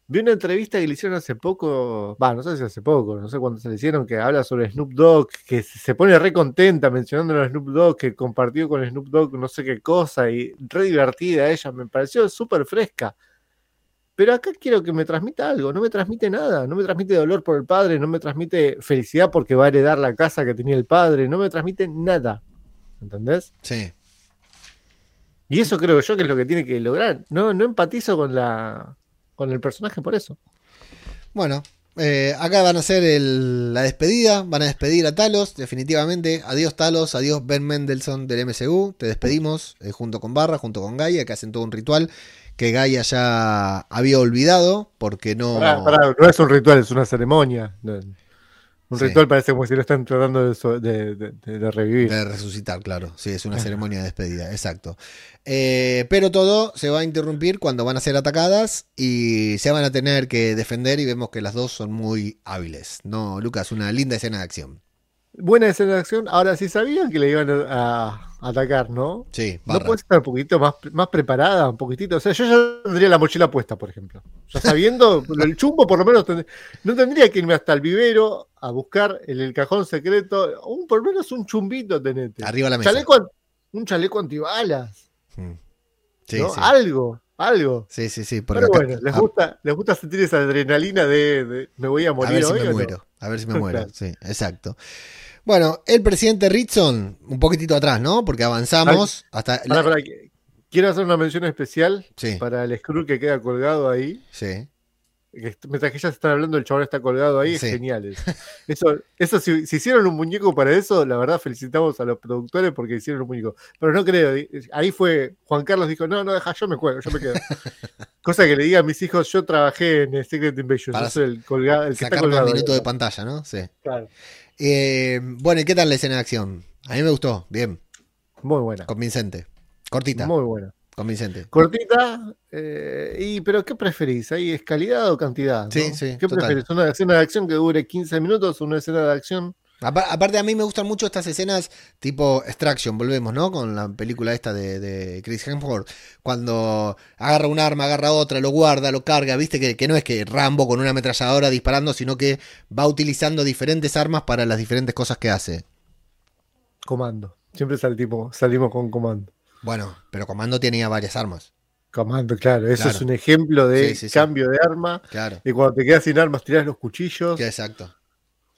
Vi una entrevista que le hicieron hace poco, va, no sé si hace poco, no sé cuándo se le hicieron, que habla sobre Snoop Dogg, que se pone re contenta mencionando a Snoop Dogg, que compartió con Snoop Dogg no sé qué cosa, y re divertida ella, me pareció súper fresca. Pero acá quiero que me transmita algo, no me transmite nada, no me transmite dolor por el padre, no me transmite felicidad porque va a heredar la casa que tenía el padre, no me transmite nada. ¿Entendés? Sí. Y eso creo yo que es lo que tiene que lograr. No, no empatizo con la con el personaje por eso. Bueno, eh, acá van a hacer el- la despedida, van a despedir a Talos, definitivamente. Adiós Talos, adiós Ben Mendelssohn del MCU. Te despedimos eh, junto con Barra, junto con Gaia, que hacen todo un ritual que Gaia ya había olvidado porque no... Pará, pará, no es un ritual, es una ceremonia. No, Un Sí. ritual parece como si lo están tratando de, de- de- de- de revivir. De resucitar, claro. Sí, es una ceremonia de despedida, exacto. Eh, pero todo se va a interrumpir cuando van a ser atacadas y se van a tener que defender y vemos que las dos son muy hábiles. No, Lucas, una linda escena de acción. Buena escena de acción. Ahora sí sabían que le iban a, a atacar, ¿no? Sí, ¿No barra. puedes estar un poquito más, más preparada, un poquitito? O sea, yo ya tendría la mochila puesta, por ejemplo. Ya sabiendo, el chumbo por lo menos tend- no tendría que irme hasta el vivero a buscar en el cajón secreto, un, por lo menos un chumbito tenete. Arriba la mesa. Chaleco un chaleco antibalas, Mm. Sí, ¿no? sí. Algo, algo. Sí, sí, sí. Pero acá- bueno, les a- gusta, les gusta sentir esa adrenalina de, de me voy a A morir ver si hoy me no? muero. A ver si me muero. Sí, exacto. Bueno, el presidente Ritson, un poquitito atrás, ¿no? Porque avanzamos hasta. Pará, que- quiero hacer una mención especial Sí, para el Skrull que queda colgado ahí. sí. mientras que ya se están hablando, el chabón está colgado ahí, Sí. es genial. eso. Eso, si, si hicieron un muñeco para eso, la verdad felicitamos a los productores porque hicieron un muñeco. Pero no creo, ahí fue, Juan Carlos dijo, no, no, deja, yo me cuelgo, yo me quedo. Cosa que le diga a mis hijos, yo trabajé en Secret Invasion, Para yo soy el, colgado, el que está colgado. de pantalla, ¿no? Sí. Claro. Eh, bueno, ¿y qué tal la escena de acción? A mí me gustó. Bien, Muy buena. convincente. Cortita, Muy buena. convincente. Cortita, eh, y, pero ¿qué preferís? ¿Ahí es calidad o cantidad? no? Sí, sí, ¿Qué total. preferís? ¿Una escena de acción que dure 15 minutos o una escena de acción? Apa- Aparte, a mí me gustan mucho estas escenas tipo Extraction, volvemos, ¿no? Con la película esta de, de Chris Hemsworth. Cuando agarra un arma, agarra otra, lo guarda, lo carga, viste que, que no es que Rambo con una ametralladora disparando, sino que va utilizando diferentes armas para las diferentes cosas que hace. Comando. Siempre salimos, salimos con comando. Bueno, pero Comando tenía varias armas. Comando, claro. Eso Claro. es un ejemplo de Sí, sí, sí. cambio de arma. Claro, Y cuando te quedas sin armas, tirás los cuchillos. exacto.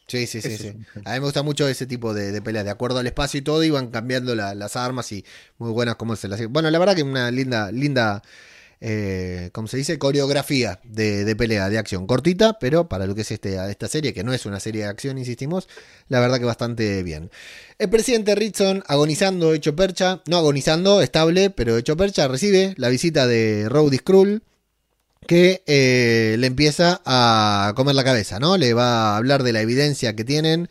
Sí, sí, sí, sí. A mí me gusta mucho ese tipo de, de peleas. De acuerdo al espacio y todo, iban cambiando la- las armas y muy buenas como se las... Bueno, la verdad que una linda, linda, eh, ¿cómo se dice? Coreografía de, de pelea, de acción. Cortita, pero para lo que es este, esta serie, que no es una serie de acción, insistimos, la verdad que bastante bien. El presidente Ritson, agonizando, hecho percha, no agonizando, estable, pero hecho percha, recibe la visita de Rowdy Skrull, que eh, le empieza a comer la cabeza, ¿no? Le va a hablar de la evidencia que tienen,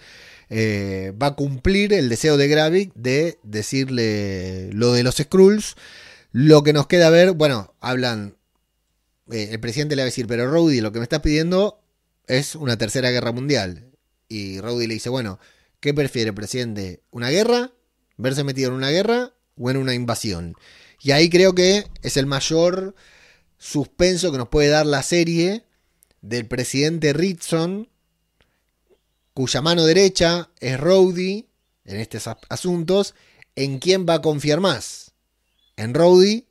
eh, va a cumplir el deseo de Gravik de decirle lo de los Skrulls. Lo que nos queda ver, bueno, hablan, eh, el presidente le va a decir, pero Rowdy, lo que me estás pidiendo es una tercera guerra mundial. Y Rowdy le dice, bueno, ¿qué prefiere, presidente? ¿Una guerra? ¿Verse metido en una guerra o en una invasión? Y ahí creo que es el mayor suspenso que nos puede dar la serie del presidente Ritson, cuya mano derecha es Rowdy en estos as- asuntos, en quién va a confiar más, en Rowdy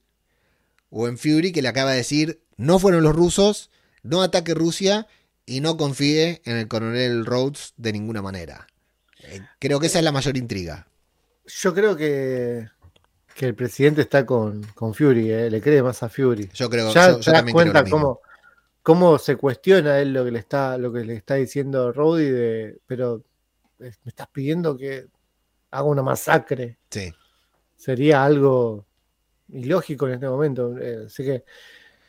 o en Fury que le acaba de decir no fueron los rusos, no ataque Rusia y no confíe en el coronel Rhodes de ninguna manera. Eh, Creo que esa es la mayor intriga. Yo creo que, que el presidente está con, con Fury, eh, le cree más a Fury. Yo creo ya yo- yo te das también creo cuenta cómo, cómo se cuestiona él lo que le está, lo que le está diciendo Rowdy de, pero eh, me estás pidiendo que haga una masacre. Sí. Sería algo ilógico en este momento. eh, así que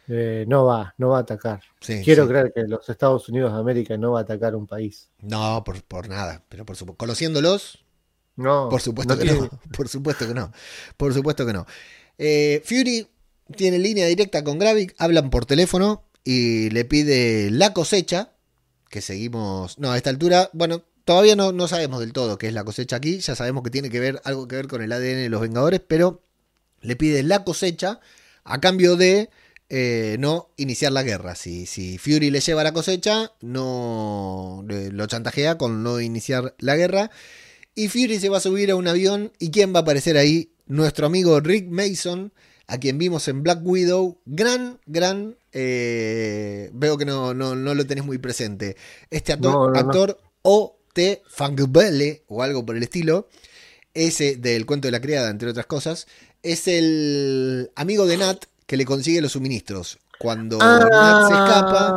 eh, no va, no va a atacar. sí, Quiero sí. creer que los Estados Unidos de América no va a atacar un país. No, por, por nada. Pero por supuesto, conociéndolos, No, por supuesto no que tiene- no. Por supuesto que no. Por supuesto que no. Eh, Fury tiene línea directa con Gravik, hablan por teléfono y le pide la cosecha, que seguimos... No, a esta altura, bueno, todavía no, no sabemos del todo qué es la cosecha aquí, ya sabemos que tiene que ver algo que ver con el ADN de los Vengadores, pero le pide la cosecha a cambio de eh, no iniciar la guerra. Si, si Fury le lleva la cosecha, no le- lo chantajea con no iniciar la guerra. Y Fury se va a subir a un avión. ¿Y quién va a aparecer ahí? Nuestro amigo Rick Mason, a quien vimos en Black Widow. Gran, gran. eh, veo que no, no, no lo tenés muy presente. Este actor, No, actor O.T. Fangbele o algo por el estilo. Ese del cuento de la criada, entre otras cosas. Es el amigo de Nat que le consigue los suministros. Cuando Nat se escapa.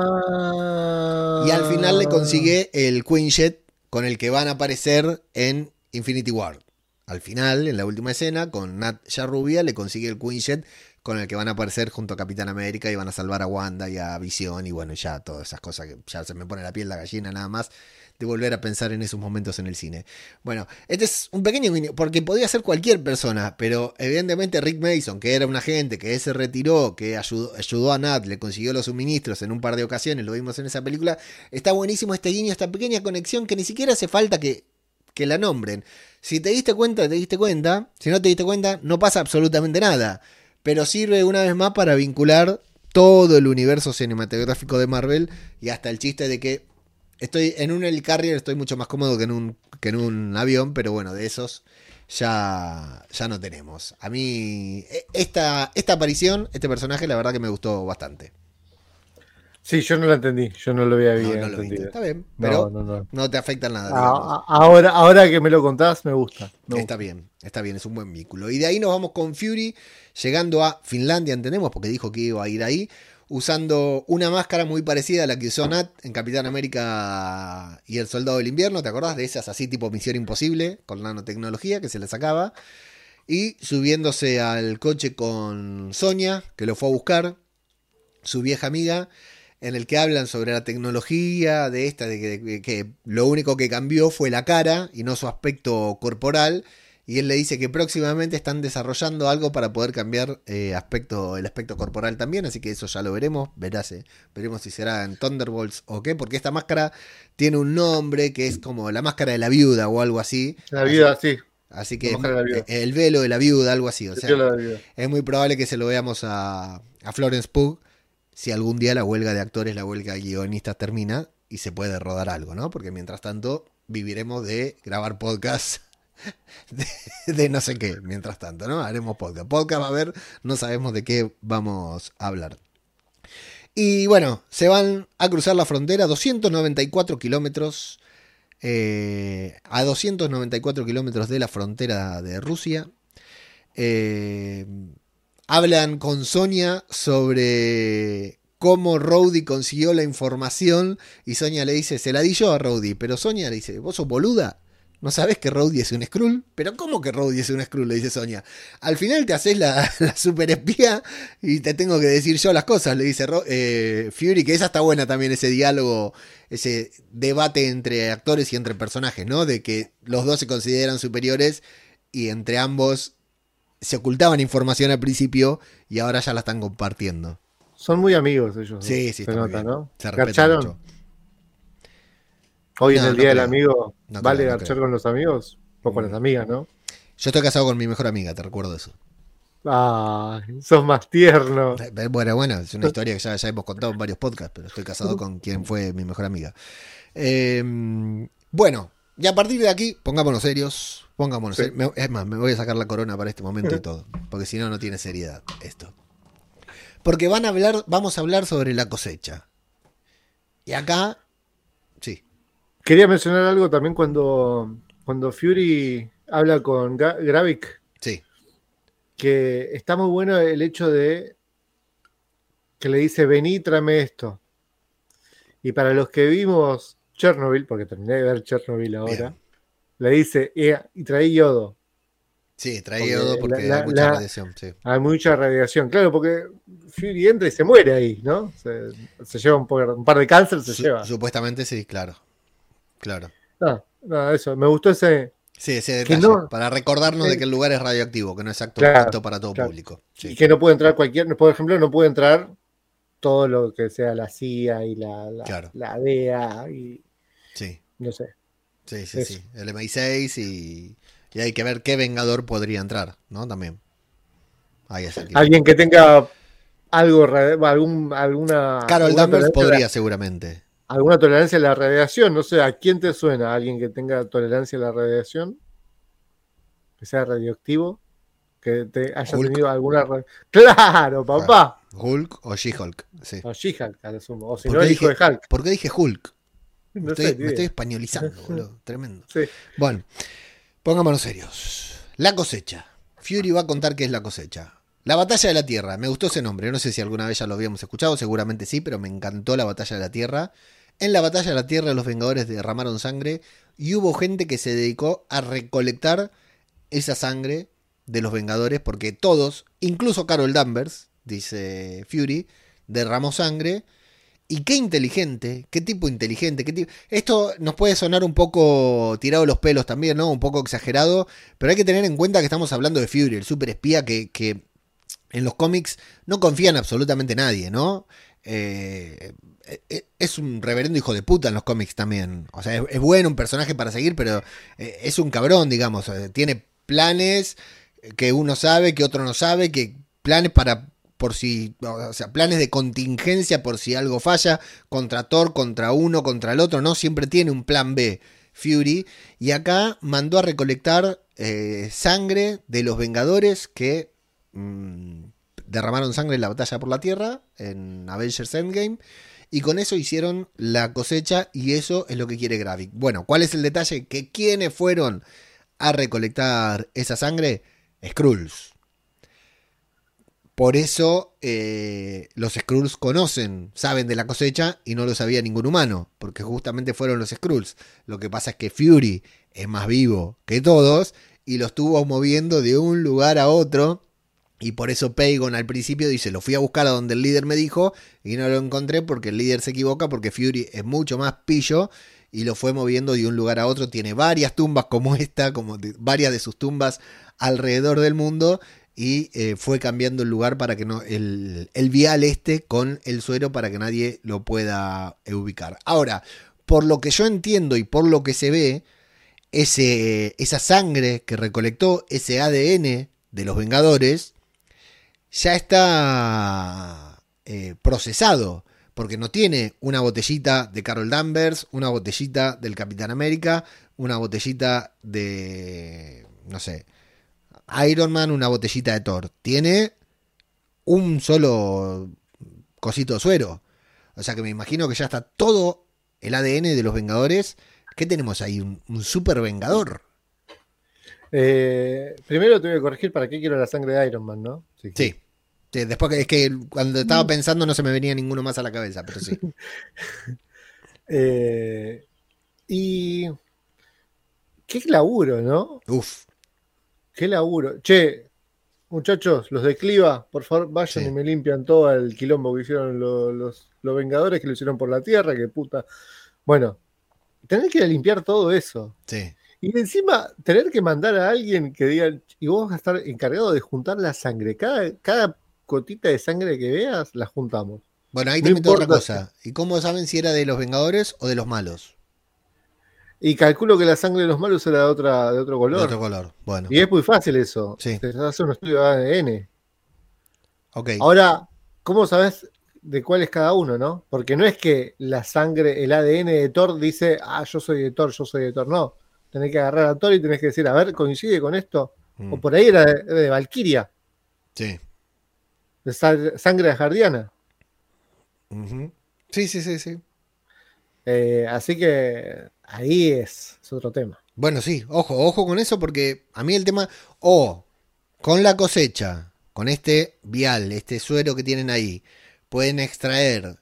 Y al final le consigue el Queen Jet con el que van a aparecer en Infinity War. Al final, en la última escena, con Nat ya rubia, le consigue el Queen Jet con el que van a aparecer junto a Capitán América y van a salvar a Wanda y a Visión y bueno, ya todas esas cosas que ya se me pone la piel la gallina nada más de volver a pensar en esos momentos en el cine. Bueno, este es un pequeño porque podía ser cualquier persona, pero evidentemente Rick Mason, que era un agente, que se retiró, que ayudó, ayudó a Nat, le consiguió los suministros en un par de ocasiones, lo vimos en esa película, está buenísimo este guiño, esta pequeña conexión que ni siquiera hace falta que, que la nombren. Si te diste cuenta, te diste cuenta, si no te diste cuenta, no pasa absolutamente nada, pero sirve una vez más para vincular todo el universo cinematográfico de Marvel y hasta el chiste de que Estoy en un helicarrier, estoy mucho más cómodo que en un, que en un avión, pero bueno, de esos ya, ya no tenemos. A mí, e, esta, esta aparición, este personaje, la verdad que me gustó bastante. Sí, yo no lo entendí, yo no lo había No, bien no lo. Está bien, pero no, te afecta en nada. Ah, ah, ahora, ahora que me lo contás, me gusta. me Está gusta. bien, está bien, es un buen vínculo. Y de ahí nos vamos con Fury, llegando a Finlandia, entendemos, porque dijo que iba a ir ahí, usando una máscara muy parecida a la que usó Nat en Capitán América y el Soldado del Invierno, ¿te acordás de esas así tipo Misión Imposible, con nanotecnología que se le sacaba? Y subiéndose al coche con Sonia, que lo fue a buscar, su vieja amiga, en el que hablan sobre la tecnología de esta, de que, de que lo único que cambió fue la cara y no su aspecto corporal. Y él le dice que próximamente están desarrollando algo para poder cambiar eh, aspecto, el aspecto corporal también, así que eso ya lo veremos, verás, eh, veremos si será en Thunderbolts o qué, porque esta máscara tiene un nombre que es como la máscara de la viuda o algo así. La vida, sí. Así que viuda. el velo de la viuda, algo así. O se sea, es muy probable que se lo veamos a, a Florence Pugh si algún día la huelga de actores, la huelga de guionistas termina y se puede rodar algo, ¿no? Porque mientras tanto viviremos de grabar podcast de, de no sé qué, mientras tanto, ¿no? Haremos podcast. Podcast va a haber, no sabemos de qué vamos a hablar. Y bueno, se van a cruzar la frontera 294 kilómetros. eh, a 294 kilómetros de la frontera de Rusia. Eh, hablan con Sonia sobre cómo Rowdy consiguió la información y Sonia le dice, se la di yo a Rowdy, pero Sonia le dice, vos sos boluda, no sabés que Rowdy es un Skrull, pero ¿cómo que Rowdy es un Skrull? Le dice Sonia. Al final te haces la, super espía y te tengo que decir yo las cosas, le dice eh, Fury, que esa está buena también, ese diálogo, ese debate entre actores y entre personajes, ¿no? De que los dos se consideran superiores y entre ambos se ocultaban información al principio y ahora ya la están compartiendo. Son muy amigos ellos. Sí, sí, se nota. ¿no? Se mucho. Hoy No, en el no Día del. Amigo, No ¿vale creo, garchar creo. con los amigos? O con Mm. las amigas, ¿no? Yo estoy casado con mi mejor amiga, te recuerdo eso. Ah, sos más tierno. Eh, Bueno, bueno, es una historia que ya, ya hemos contado en varios podcasts, pero estoy casado con quien fue mi mejor amiga. Eh, bueno, y a partir de aquí, pongámonos serios. Pongámonos Sí. serios. Es más, me voy a sacar la corona para este momento y todo. Porque si no, no tiene seriedad esto. Porque van a hablar, vamos a hablar sobre la cosecha. Y acá, sí, Quería mencionar algo también cuando, cuando Fury habla con Ga- Gravik, sí, que está muy bueno el hecho de que le dice, vení, tráeme esto. Y para los que vimos Chernobyl, porque terminé de ver Chernobyl ahora, Bien. le dice, "Eh, y traí yodo. sí, trae Porque yodo porque la- hay mucha la- radiación. Sí. Hay mucha radiación, claro, porque Fury entra y se muere ahí, ¿no? Se, se lleva un, par- un par de cáncer, se Su- lleva. Supuestamente sí, claro. Claro. No, no, eso, me gustó ese, Sí, ese detalle. no- para recordarnos de que el lugar es radioactivo, que no es apto, Claro, para todo claro. público. Y que no puede entrar cualquier, por ejemplo, no puede entrar todo lo que sea la CIA y la, la, Claro. la DEA y Sí, no sé. sí, sí, Eso. sí. El MI6 y, y hay que ver qué Vengador podría entrar, ¿no? También. Ahí es. Alguien que tenga algo, algún, alguna, Carol alguna, Danvers podría seguramente. alguna tolerancia a la radiación, no sé, ¿a quién te suena? ¿Alguien que tenga tolerancia a la radiación? Que sea radioactivo, que te haya Hulk. tenido alguna... Claro, papá. Hulk o She-Hulk. Sí. O She-Hulk, a lo sumo. O si ¿Por no, el hijo de Hulk. ¿Por qué dije Hulk? Me No estoy, sé, me ni estoy idea. españolizando, boludo. Tremendo. Sí. Bueno, pongámonos serios. La cosecha. Fury va a contar qué es la cosecha. La batalla de la Tierra. Me gustó ese nombre. No sé si alguna vez ya lo habíamos escuchado, seguramente sí, pero me encantó la batalla de la Tierra. En la batalla de la Tierra los Vengadores derramaron sangre y hubo gente que se dedicó a recolectar esa sangre de los Vengadores porque todos, incluso Carol Danvers, dice Fury, derramó sangre. Y qué inteligente, qué tipo inteligente, qué tipo... Esto nos puede sonar un poco tirado los pelos también, ¿no? Un poco exagerado, pero hay que tener en cuenta que estamos hablando de Fury, el super espía que, en los cómics no confía en absolutamente nadie, ¿no? Eh, eh, es un reverendo hijo de puta en los cómics también. O sea, es, es bueno un personaje para seguir, pero eh, es un cabrón, digamos. Eh, Tiene planes que uno sabe, que otro no sabe, que planes para por si, o sea, planes de contingencia por si algo falla, contra Thor, contra uno, contra el otro, no, siempre tiene un plan B, Fury, y acá mandó a recolectar eh, sangre de los Vengadores que mm, derramaron sangre en la batalla por la Tierra, en Avengers Endgame, y con eso hicieron la cosecha, y eso es lo que quiere Gravik. Bueno, ¿cuál es el detalle? Que quienes fueron a recolectar esa sangre, Skrulls. Por eso eh, los Skrulls conocen, saben de la cosecha y no lo sabía ningún humano, porque justamente fueron los Skrulls. Lo que pasa es que Fury es más vivo que todos y lo estuvo moviendo de un lugar a otro. Y por eso Pagon al principio dice, lo fui a buscar a donde el líder me dijo y no lo encontré porque el líder se equivoca porque Fury es mucho más pillo y lo fue moviendo de un lugar a otro. Tiene varias tumbas como esta, como varias de sus tumbas alrededor del mundo y eh, fue cambiando el lugar para que no el, el vial este con el suero para que nadie lo pueda eh, ubicar. Ahora, por lo que yo entiendo y por lo que se ve, ese, esa sangre que recolectó, ese ADN de los Vengadores, ya está eh, procesado. Porque no tiene una botellita de Carol Danvers, una botellita del Capitán América, una botellita de. no sé. Iron Man, una botellita de Thor. Tiene un solo cosito de suero. O sea que me imagino que ya está todo el ADN de los Vengadores. ¿Qué tenemos ahí? Un, un super Vengador. Eh, primero te voy a corregir para qué quiero la sangre de Iron Man, ¿no? Sí. Sí. Sí, después que es que cuando estaba pensando no se me venía ninguno más a la cabeza, pero sí. Eh, y qué laburo, ¿no? Uf. Qué laburo. Che, muchachos, los de Cliva, por favor, vayan Sí. y me limpian todo el quilombo que hicieron lo- los, los Vengadores, que lo hicieron por la Tierra, que puta. Bueno, tener que limpiar todo eso. Sí. Y encima, tener que mandar a alguien que diga, y vos vas a estar encargado de juntar la sangre. Cada, cada gotita de sangre que veas, la juntamos. Bueno, ahí No te meto otra cosa. ¿Y cómo saben si era de los Vengadores o de los malos? Y calculo que la sangre de los malos era de, otra, de otro De color. otro color. Bueno. Y es muy fácil eso. Sí. Se hace un estudio de ADN. Ok. Ahora, ¿cómo sabes de cuál es cada uno, no? Porque no es que la sangre, el ADN de Thor dice, ah, yo soy de Thor, yo soy de Thor. No. Tenés que agarrar a Thor y tenés que decir, a ver, ¿coincide con esto? Mm, O por ahí era de, de Valkyria, Sí. de sa- sangre jardiana. Ujú. Sí, sí, sí, sí. Eh, así que ahí es, es otro tema. Bueno, sí, ojo, ojo con eso porque a mí el tema, o con la cosecha, con este vial, este suero que tienen ahí, pueden extraer,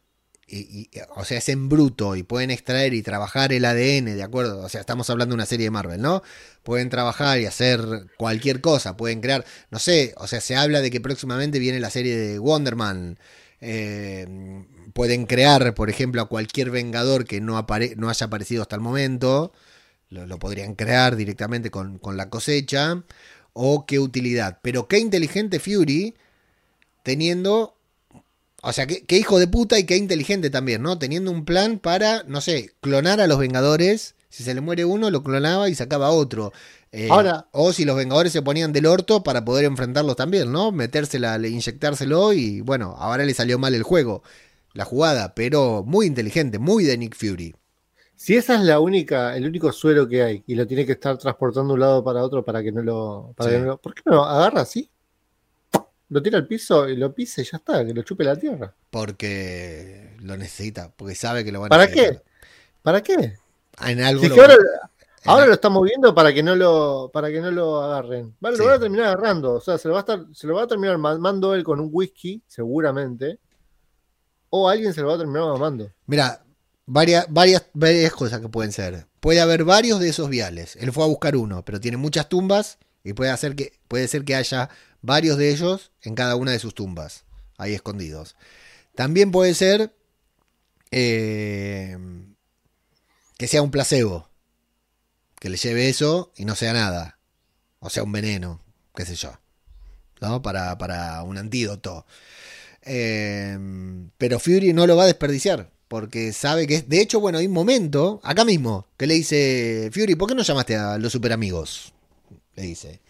y, o sea, es en bruto y pueden extraer y trabajar el ADN, ¿de acuerdo? O sea, estamos hablando de una serie de Marvel, ¿no? Pueden trabajar y hacer cualquier cosa, pueden crear, no sé, o sea, se habla de que próximamente viene la serie de Wonder Man. Eh, pueden crear, por ejemplo, a cualquier Vengador que no, haya aparecido hasta el momento lo, podrían crear directamente con, con la cosecha. O qué utilidad. Pero qué inteligente Fury teniendo... O sea, qué, qué hijo de puta y qué inteligente también, ¿no? Teniendo un plan para, no sé, clonar a los Vengadores. Si se le muere uno, lo clonaba y sacaba otro. Eh, Ahora- o si los Vengadores se ponían del orto para poder enfrentarlos también, ¿no? Metérsela, inyectárselo y bueno, ahora le salió mal el juego, la jugada, pero muy inteligente, muy de Nick Fury. Si esa es la única, el único suero que hay y lo tiene que estar transportando de un lado para otro para que no lo. Para Sí. que no lo- ¿Por qué no lo agarra así? Lo tira al piso y lo pise y ya está, que lo chupe la tierra. Porque lo necesita, porque sabe que lo van a ¿Para necesitar. qué? ¿Para qué? En algo Si lo- ahora, ahora lo está moviendo para que no lo, para que no lo agarren. Vale, Sí. Lo van a terminar agarrando. O sea, se lo va a estar, se lo va a terminar mamando él con un whisky, seguramente. O alguien se lo va a terminar mamando. Mira, varias, varias, varias cosas que pueden ser. Puede haber varios de esos viales. Él fue a buscar uno, pero tiene muchas tumbas Y puede, hacer que, puede ser que haya varios de ellos en cada una de sus tumbas, ahí escondidos. También puede ser eh, que sea un placebo, que le lleve eso y no sea nada. O sea, un veneno, qué sé yo. ¿No? Para, para un antídoto. Eh, pero Fury no lo va a desperdiciar. Porque sabe que es. De hecho, bueno, hay un momento, acá mismo, que le dice: Fury, ¿por qué no llamaste a los super amigos? Le dice.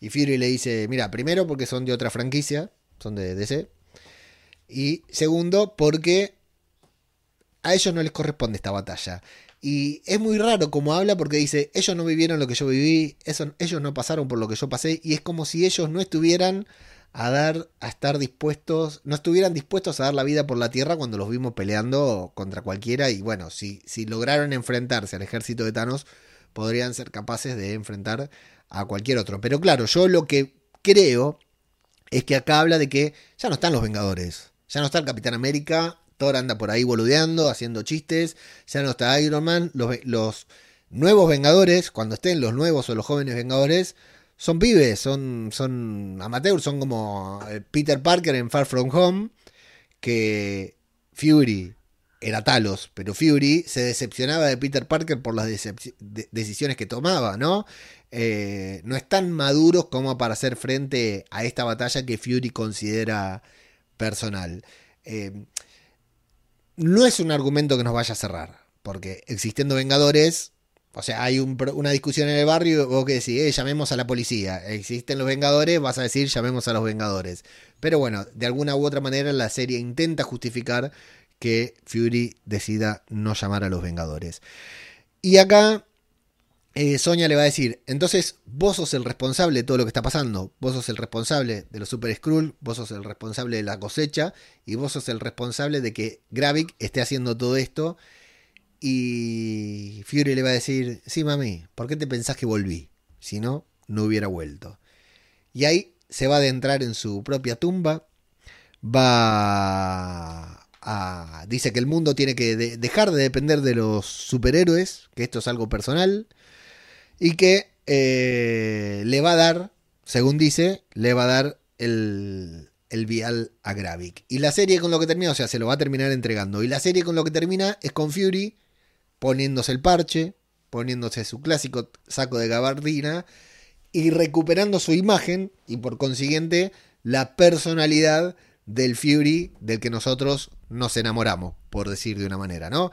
Y Fury le dice: Mira, primero porque son de otra franquicia, son de DC. Y segundo, porque a ellos no les corresponde esta batalla. Y es muy raro como habla porque dice, ellos no vivieron lo que yo viví, ellos no pasaron por lo que yo pasé, y es como si ellos no estuvieran a dar, a estar dispuestos, no estuvieran dispuestos a dar la vida por la tierra cuando los vimos peleando contra cualquiera. Y bueno, si, si lograron enfrentarse al ejército de Thanos, podrían ser capaces de enfrentar a cualquier otro. Pero claro, yo lo que creo es que acá habla de que ya no están los Vengadores. Ya no está el Capitán América, Thor anda por ahí boludeando, haciendo chistes, ya no está Iron Man, los, nuevos Vengadores, cuando estén los nuevos o los jóvenes Vengadores, son pibes, son, son amateurs, son como eh, Peter Parker en Far From Home, que Fury era Talos, pero Fury se decepcionaba de Peter Parker por las de decisiones que tomaba, ¿no? Eh, no están maduros como para hacer frente a esta batalla que Fury considera personal. Eh, no es un argumento que nos vaya a cerrar, porque existiendo Vengadores, o sea, hay una discusión en el barrio, vos que decís, eh, llamemos a la policía, existen los Vengadores, vas a decir, llamemos a los Vengadores. Pero bueno, de alguna u otra manera la serie intenta justificar que Fury decida no llamar a los Vengadores. Y acá eh, Sonia le va a decir, entonces vos sos el responsable de todo lo que está pasando, vos sos el responsable de los Super Skrull, vos sos el responsable de la cosecha y vos sos el responsable de que Gravik esté haciendo todo esto. Y Fury le va a decir, sí mami, ¿por qué te pensás que volví? Si no, no hubiera vuelto. Y ahí se va a adentrar en su propia tumba, va a... dice que el mundo tiene que dejar de depender de los superhéroes, que esto es algo personal y que eh, le va a dar, según dice, le va a dar el, el vial a Gravik. Y la serie con lo que termina, o sea, se lo va a terminar entregando. Y la serie con lo que termina es con Fury poniéndose el parche, poniéndose su clásico saco de gabardina y recuperando su imagen y por consiguiente la personalidad del Fury del que nosotros nos enamoramos, por decir de una manera, ¿no?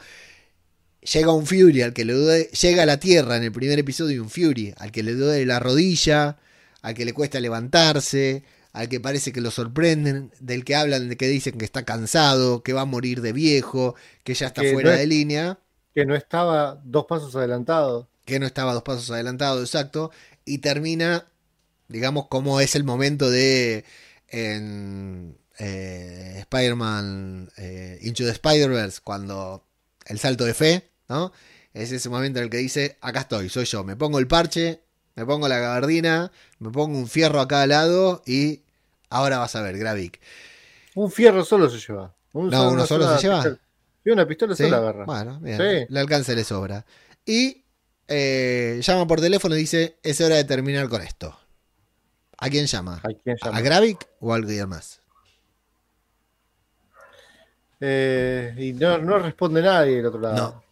Llega un Fury al que le duele, llega a la Tierra en el primer episodio un Fury al que le duele la rodilla, al que le cuesta levantarse, al que parece que lo sorprenden, del que hablan, de que dicen que está cansado, que va a morir de viejo, que ya está fuera de línea. Que no estaba dos pasos adelantado. Que no estaba dos pasos adelantado, exacto. Y termina, digamos, como es el momento de en eh, Spider-Man eh, Into the Spider-Verse, cuando el salto de fe, ¿no? Es ese momento en el que dice, acá estoy, soy yo, me pongo el parche, me pongo la gabardina, me pongo un fierro a cada lado y ahora vas a ver, Gravik. Un fierro solo se lleva. no, uno solo se lleva. Y una pistola se la agarra. Bueno, bien. Le alcance le sobra. Y eh, llama por teléfono y dice, es hora de terminar con esto. ¿A quién llama? ¿A, quién llama? ¿A Gravik o a alguien más? Eh, y no, no, responde nadie del otro lado. No.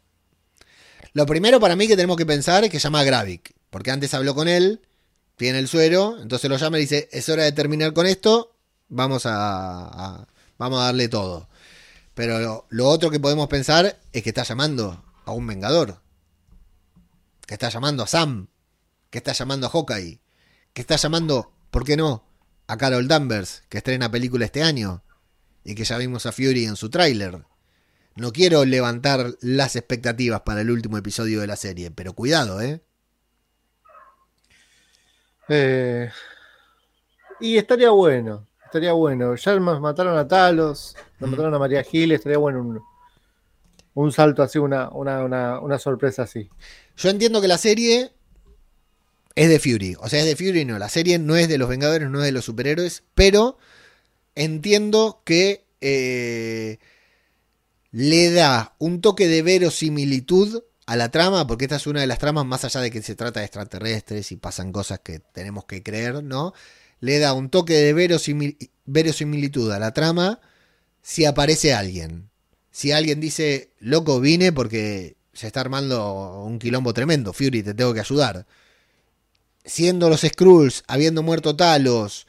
Lo primero para mí que tenemos que pensar es que llama a Gravik. Porque antes habló con él, tiene el suero, entonces lo llama y dice, es hora de terminar con esto, vamos a, vamos a darle todo. Pero lo, lo, otro que podemos pensar es que está llamando a un Vengador. Que está llamando a Sam. Que está llamando a Hawkeye. Que está llamando, ¿por qué no? A Carol Danvers, que estrena película este año y que ya vimos a Fury en su tráiler. No quiero levantar las expectativas para el último episodio de la serie, pero cuidado, ¿eh? eh y estaría bueno, estaría bueno. Ya nos mataron a Talos, nos mm. mataron a María Gil, estaría bueno un, salto así, una, una, una, sorpresa así. Yo entiendo que la serie es de Fury, o sea, es de Fury, no, la serie no es de los Vengadores, no es de los superhéroes, pero entiendo que eh, le da un toque de verosimilitud a la trama, porque esta es una de las tramas, más allá de que se trata de extraterrestres y pasan cosas que tenemos que creer, ¿no? Le da un toque de verosimil- verosimilitud a la trama si aparece alguien. Si alguien dice, loco, vine porque se está armando un quilombo tremendo, Fury, te tengo que ayudar. Siendo los Skrulls, habiendo muerto Talos,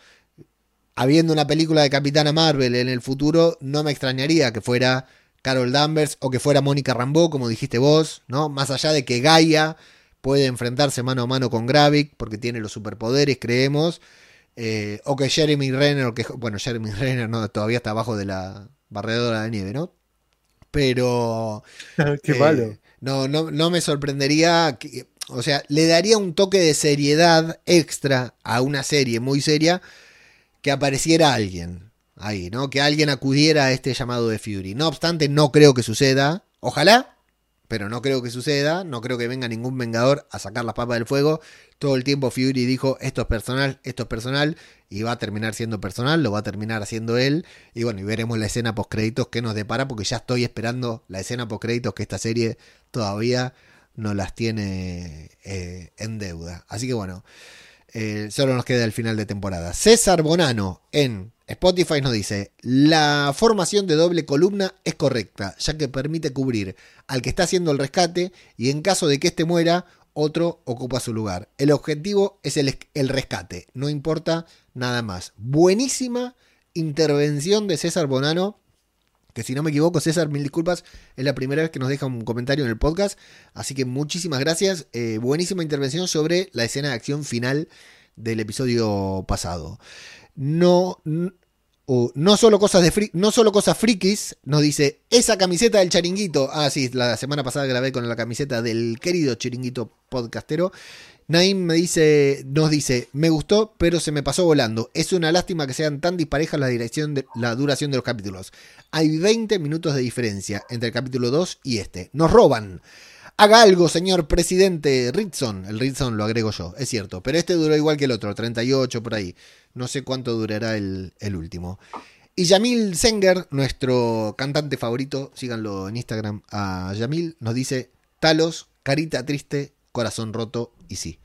habiendo una película de Capitana Marvel en el futuro, no me extrañaría que fuera Carol Danvers o que fuera Mónica Rambeau, como dijiste vos, ¿no? Más allá de que Gaia puede enfrentarse mano a mano con Gravik porque tiene los superpoderes, creemos. eh, o que Jeremy Renner, o que, bueno, Jeremy Renner no, todavía está abajo de la barredora de nieve, ¿no? Pero Qué eh, malo. No, no, no me sorprendería. que- o sea, le daría un toque de seriedad extra a una serie muy seria que apareciera alguien ahí, ¿no? Que alguien acudiera a este llamado de Fury. No obstante, no creo que suceda. Ojalá, pero no creo que suceda. No creo que venga ningún vengador a sacar las papas del fuego. Todo el tiempo Fury dijo, esto es personal, esto es personal, y va a terminar siendo personal, lo va a terminar haciendo él. Y bueno, y veremos la escena post créditos que nos depara, porque ya estoy esperando la escena post créditos que esta serie todavía no las tiene eh, en deuda. Así que bueno, eh, solo nos queda el final de temporada. César Bonano en Spotify nos dice, la formación de doble columna es correcta, ya que permite cubrir al que está haciendo el rescate y en caso de que éste muera, otro ocupa su lugar. El objetivo es el, el rescate, no importa nada más. Buenísima intervención de César Bonano. Que si no me equivoco, César, mil disculpas, es la primera vez que nos deja un comentario en el podcast. Así que muchísimas gracias. Eh, buenísima intervención sobre la escena de acción final del episodio pasado. No, no solo cosas de no solo cosas frikis, nos dice esa camiseta del charinguito. Ah, sí, la semana pasada grabé con la camiseta del querido chiringuito podcastero. Naim me dice, nos dice, me gustó, pero se me pasó volando. Es una lástima que sean tan disparejas la la duración de los capítulos. Hay 20 minutos de diferencia entre el capítulo 2 y este. Nos roban. Haga algo, señor presidente Ritson. El Ritson lo agrego yo, es cierto. Pero este duró igual que el otro, 38 por ahí. No sé cuánto durará el, último. Y Yamil Zenger, nuestro cantante favorito, síganlo en Instagram a Yamil, nos dice Talos, carita triste, corazón roto y sí.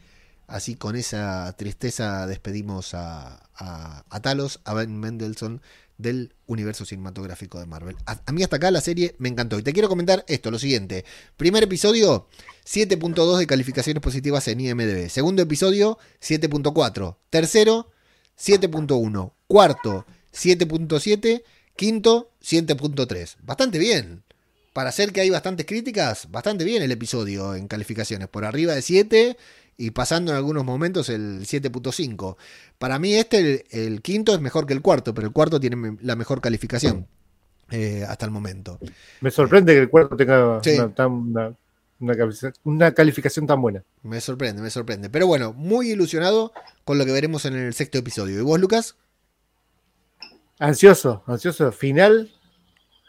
Así con esa tristeza despedimos a, a, Talos, a Ben Mendelssohn del universo cinematográfico de Marvel. A, a, mí hasta acá la serie me encantó. Y te quiero comentar esto, lo siguiente. Primer episodio, 7.2 de calificaciones positivas en IMDB. Segundo episodio, 7.4. Tercero, 7.1. Cuarto, 7.7. Quinto, 7.3. Bastante bien. Para hacer que hay bastantes críticas, bastante bien el episodio en calificaciones. Por arriba de 7 y pasando en algunos momentos el 7.5. Para mí este, el, el, quinto es mejor que el cuarto, pero el cuarto tiene la mejor calificación eh, hasta el momento. Me sorprende que el cuarto tenga sí. una, tan, una, una, una, calificación tan buena. Me sorprende, me sorprende. Pero bueno, muy ilusionado con lo que veremos en el sexto episodio. ¿Y vos, Lucas? Ansioso, ansioso. Final,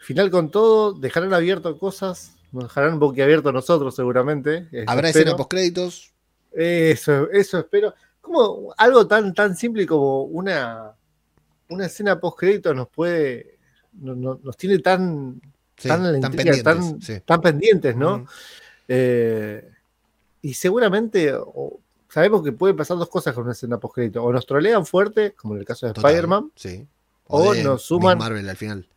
final con todo. Dejarán abierto cosas. Nos dejarán boquiabierto nosotros, seguramente. Habrá escena post créditos. Eso, eso espero. Como algo tan, tan simple como una, una escena post crédito nos puede. No, no, nos tiene tan. Sí, tan, tan, intriga, pendientes, tan, sí. tan, pendientes, ¿no? Eh, y seguramente o, sabemos que puede pasar dos cosas con una escena post crédito. O nos trolean fuerte, como en el caso de Spider-Man, sí. o, o o nos suman. Marvel al final.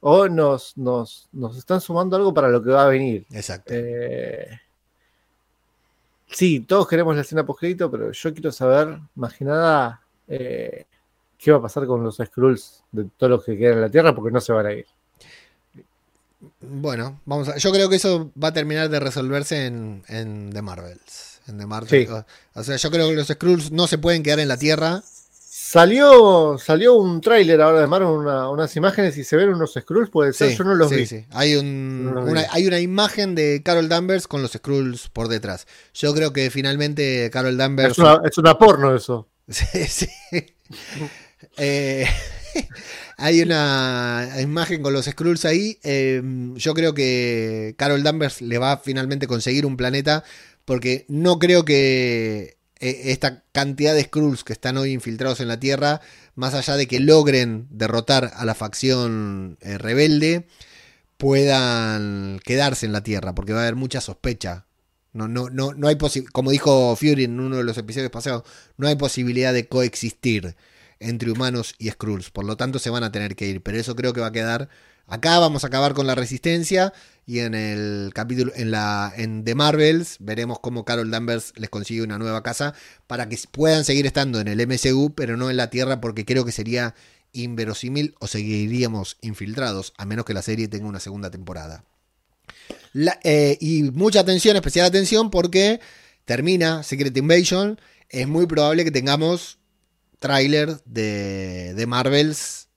O nos, nos, nos están sumando algo para lo que va a venir. Exacto. Eh, sí, todos queremos la escena post crédito, pero yo quiero saber, más que nada, eh, qué va a pasar con los Skrulls de todos los que quedan en la Tierra, porque no se van a ir. Bueno, vamos a, yo creo que eso va a terminar de resolverse en, en The Marvels. En The Marvels. Sí. O sea, yo creo que los Skrulls no se pueden quedar en la Tierra. Salió, salió un tráiler ahora de Marvel, una, unas imágenes y se ven unos Skrulls, puede ser, Sí, yo no los sí, vi. sí. Hay, un, No los vi. una, hay una imagen de Carol Danvers con los Skrulls por detrás. Yo creo que finalmente Carol Danvers. Es una, es una porno eso. Sí, sí. Eh, hay una imagen con los Skrulls ahí. Eh, yo creo que Carol Danvers le va a finalmente conseguir un planeta. Porque no creo que eh, esta cantidad de Skrulls que están hoy infiltrados en la Tierra, más allá de que logren derrotar a la facción eh, rebelde, puedan quedarse en la Tierra, porque va a haber mucha sospecha. No, no, no, no hay como dijo Fury en uno de los episodios pasados, no hay posibilidad de coexistir entre humanos y Skrulls. Por lo tanto, se van a tener que ir. Pero eso creo que va a quedar. Acá vamos a acabar con la resistencia. Y en el capítulo, en la. en The Marvels, veremos cómo Carol Danvers les consigue una nueva casa. Para que puedan seguir estando en el MCU, pero no en la Tierra. Porque creo que sería inverosímil o seguiríamos infiltrados. A menos que la serie tenga una segunda temporada. Eh, y mucha atención, especial atención, porque termina Secret Invasion. Es muy probable que tengamos tráiler de, de Marvels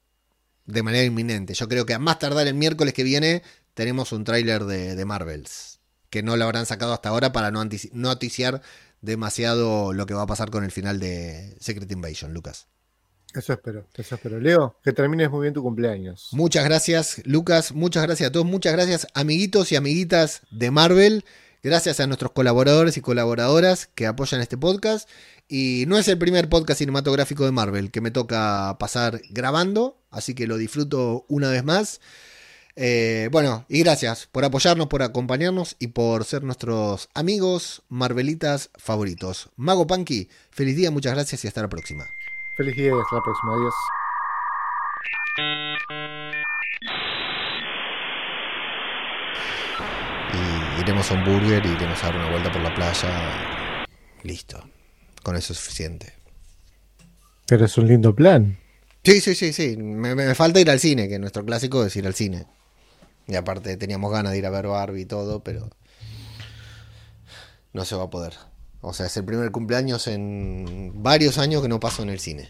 de manera inminente. Yo creo que a más tardar el miércoles que viene tenemos un tráiler de, de Marvels. Que no lo habrán sacado hasta ahora para no noticiar demasiado lo que va a pasar con el final de Secret Invasion, Lucas. Eso espero, eso espero. Leo, que termines muy bien tu cumpleaños. Muchas gracias, Lucas. Muchas gracias a todos. Muchas gracias, amiguitos y amiguitas de Marvel. Gracias a nuestros colaboradores y colaboradoras que apoyan este podcast. Y no es el primer podcast cinematográfico de Marvel que me toca pasar grabando, así que lo disfruto una vez más. Eh, bueno, y gracias por apoyarnos, por acompañarnos y por ser nuestros amigos Marvelitas favoritos. Mago Punky, feliz día, muchas gracias y hasta la próxima. Feliz día y hasta la próxima. Adiós. y iremos a un burger y iremos a dar una vuelta por la playa. Listo. Con eso es suficiente. Pero es un lindo plan. Sí, sí, sí, sí. Me, me falta ir al cine, que nuestro clásico es ir al cine. Y aparte teníamos ganas de ir a ver Barbie y todo, pero no se va a poder. O sea, es el primer cumpleaños en varios años que no paso en el cine.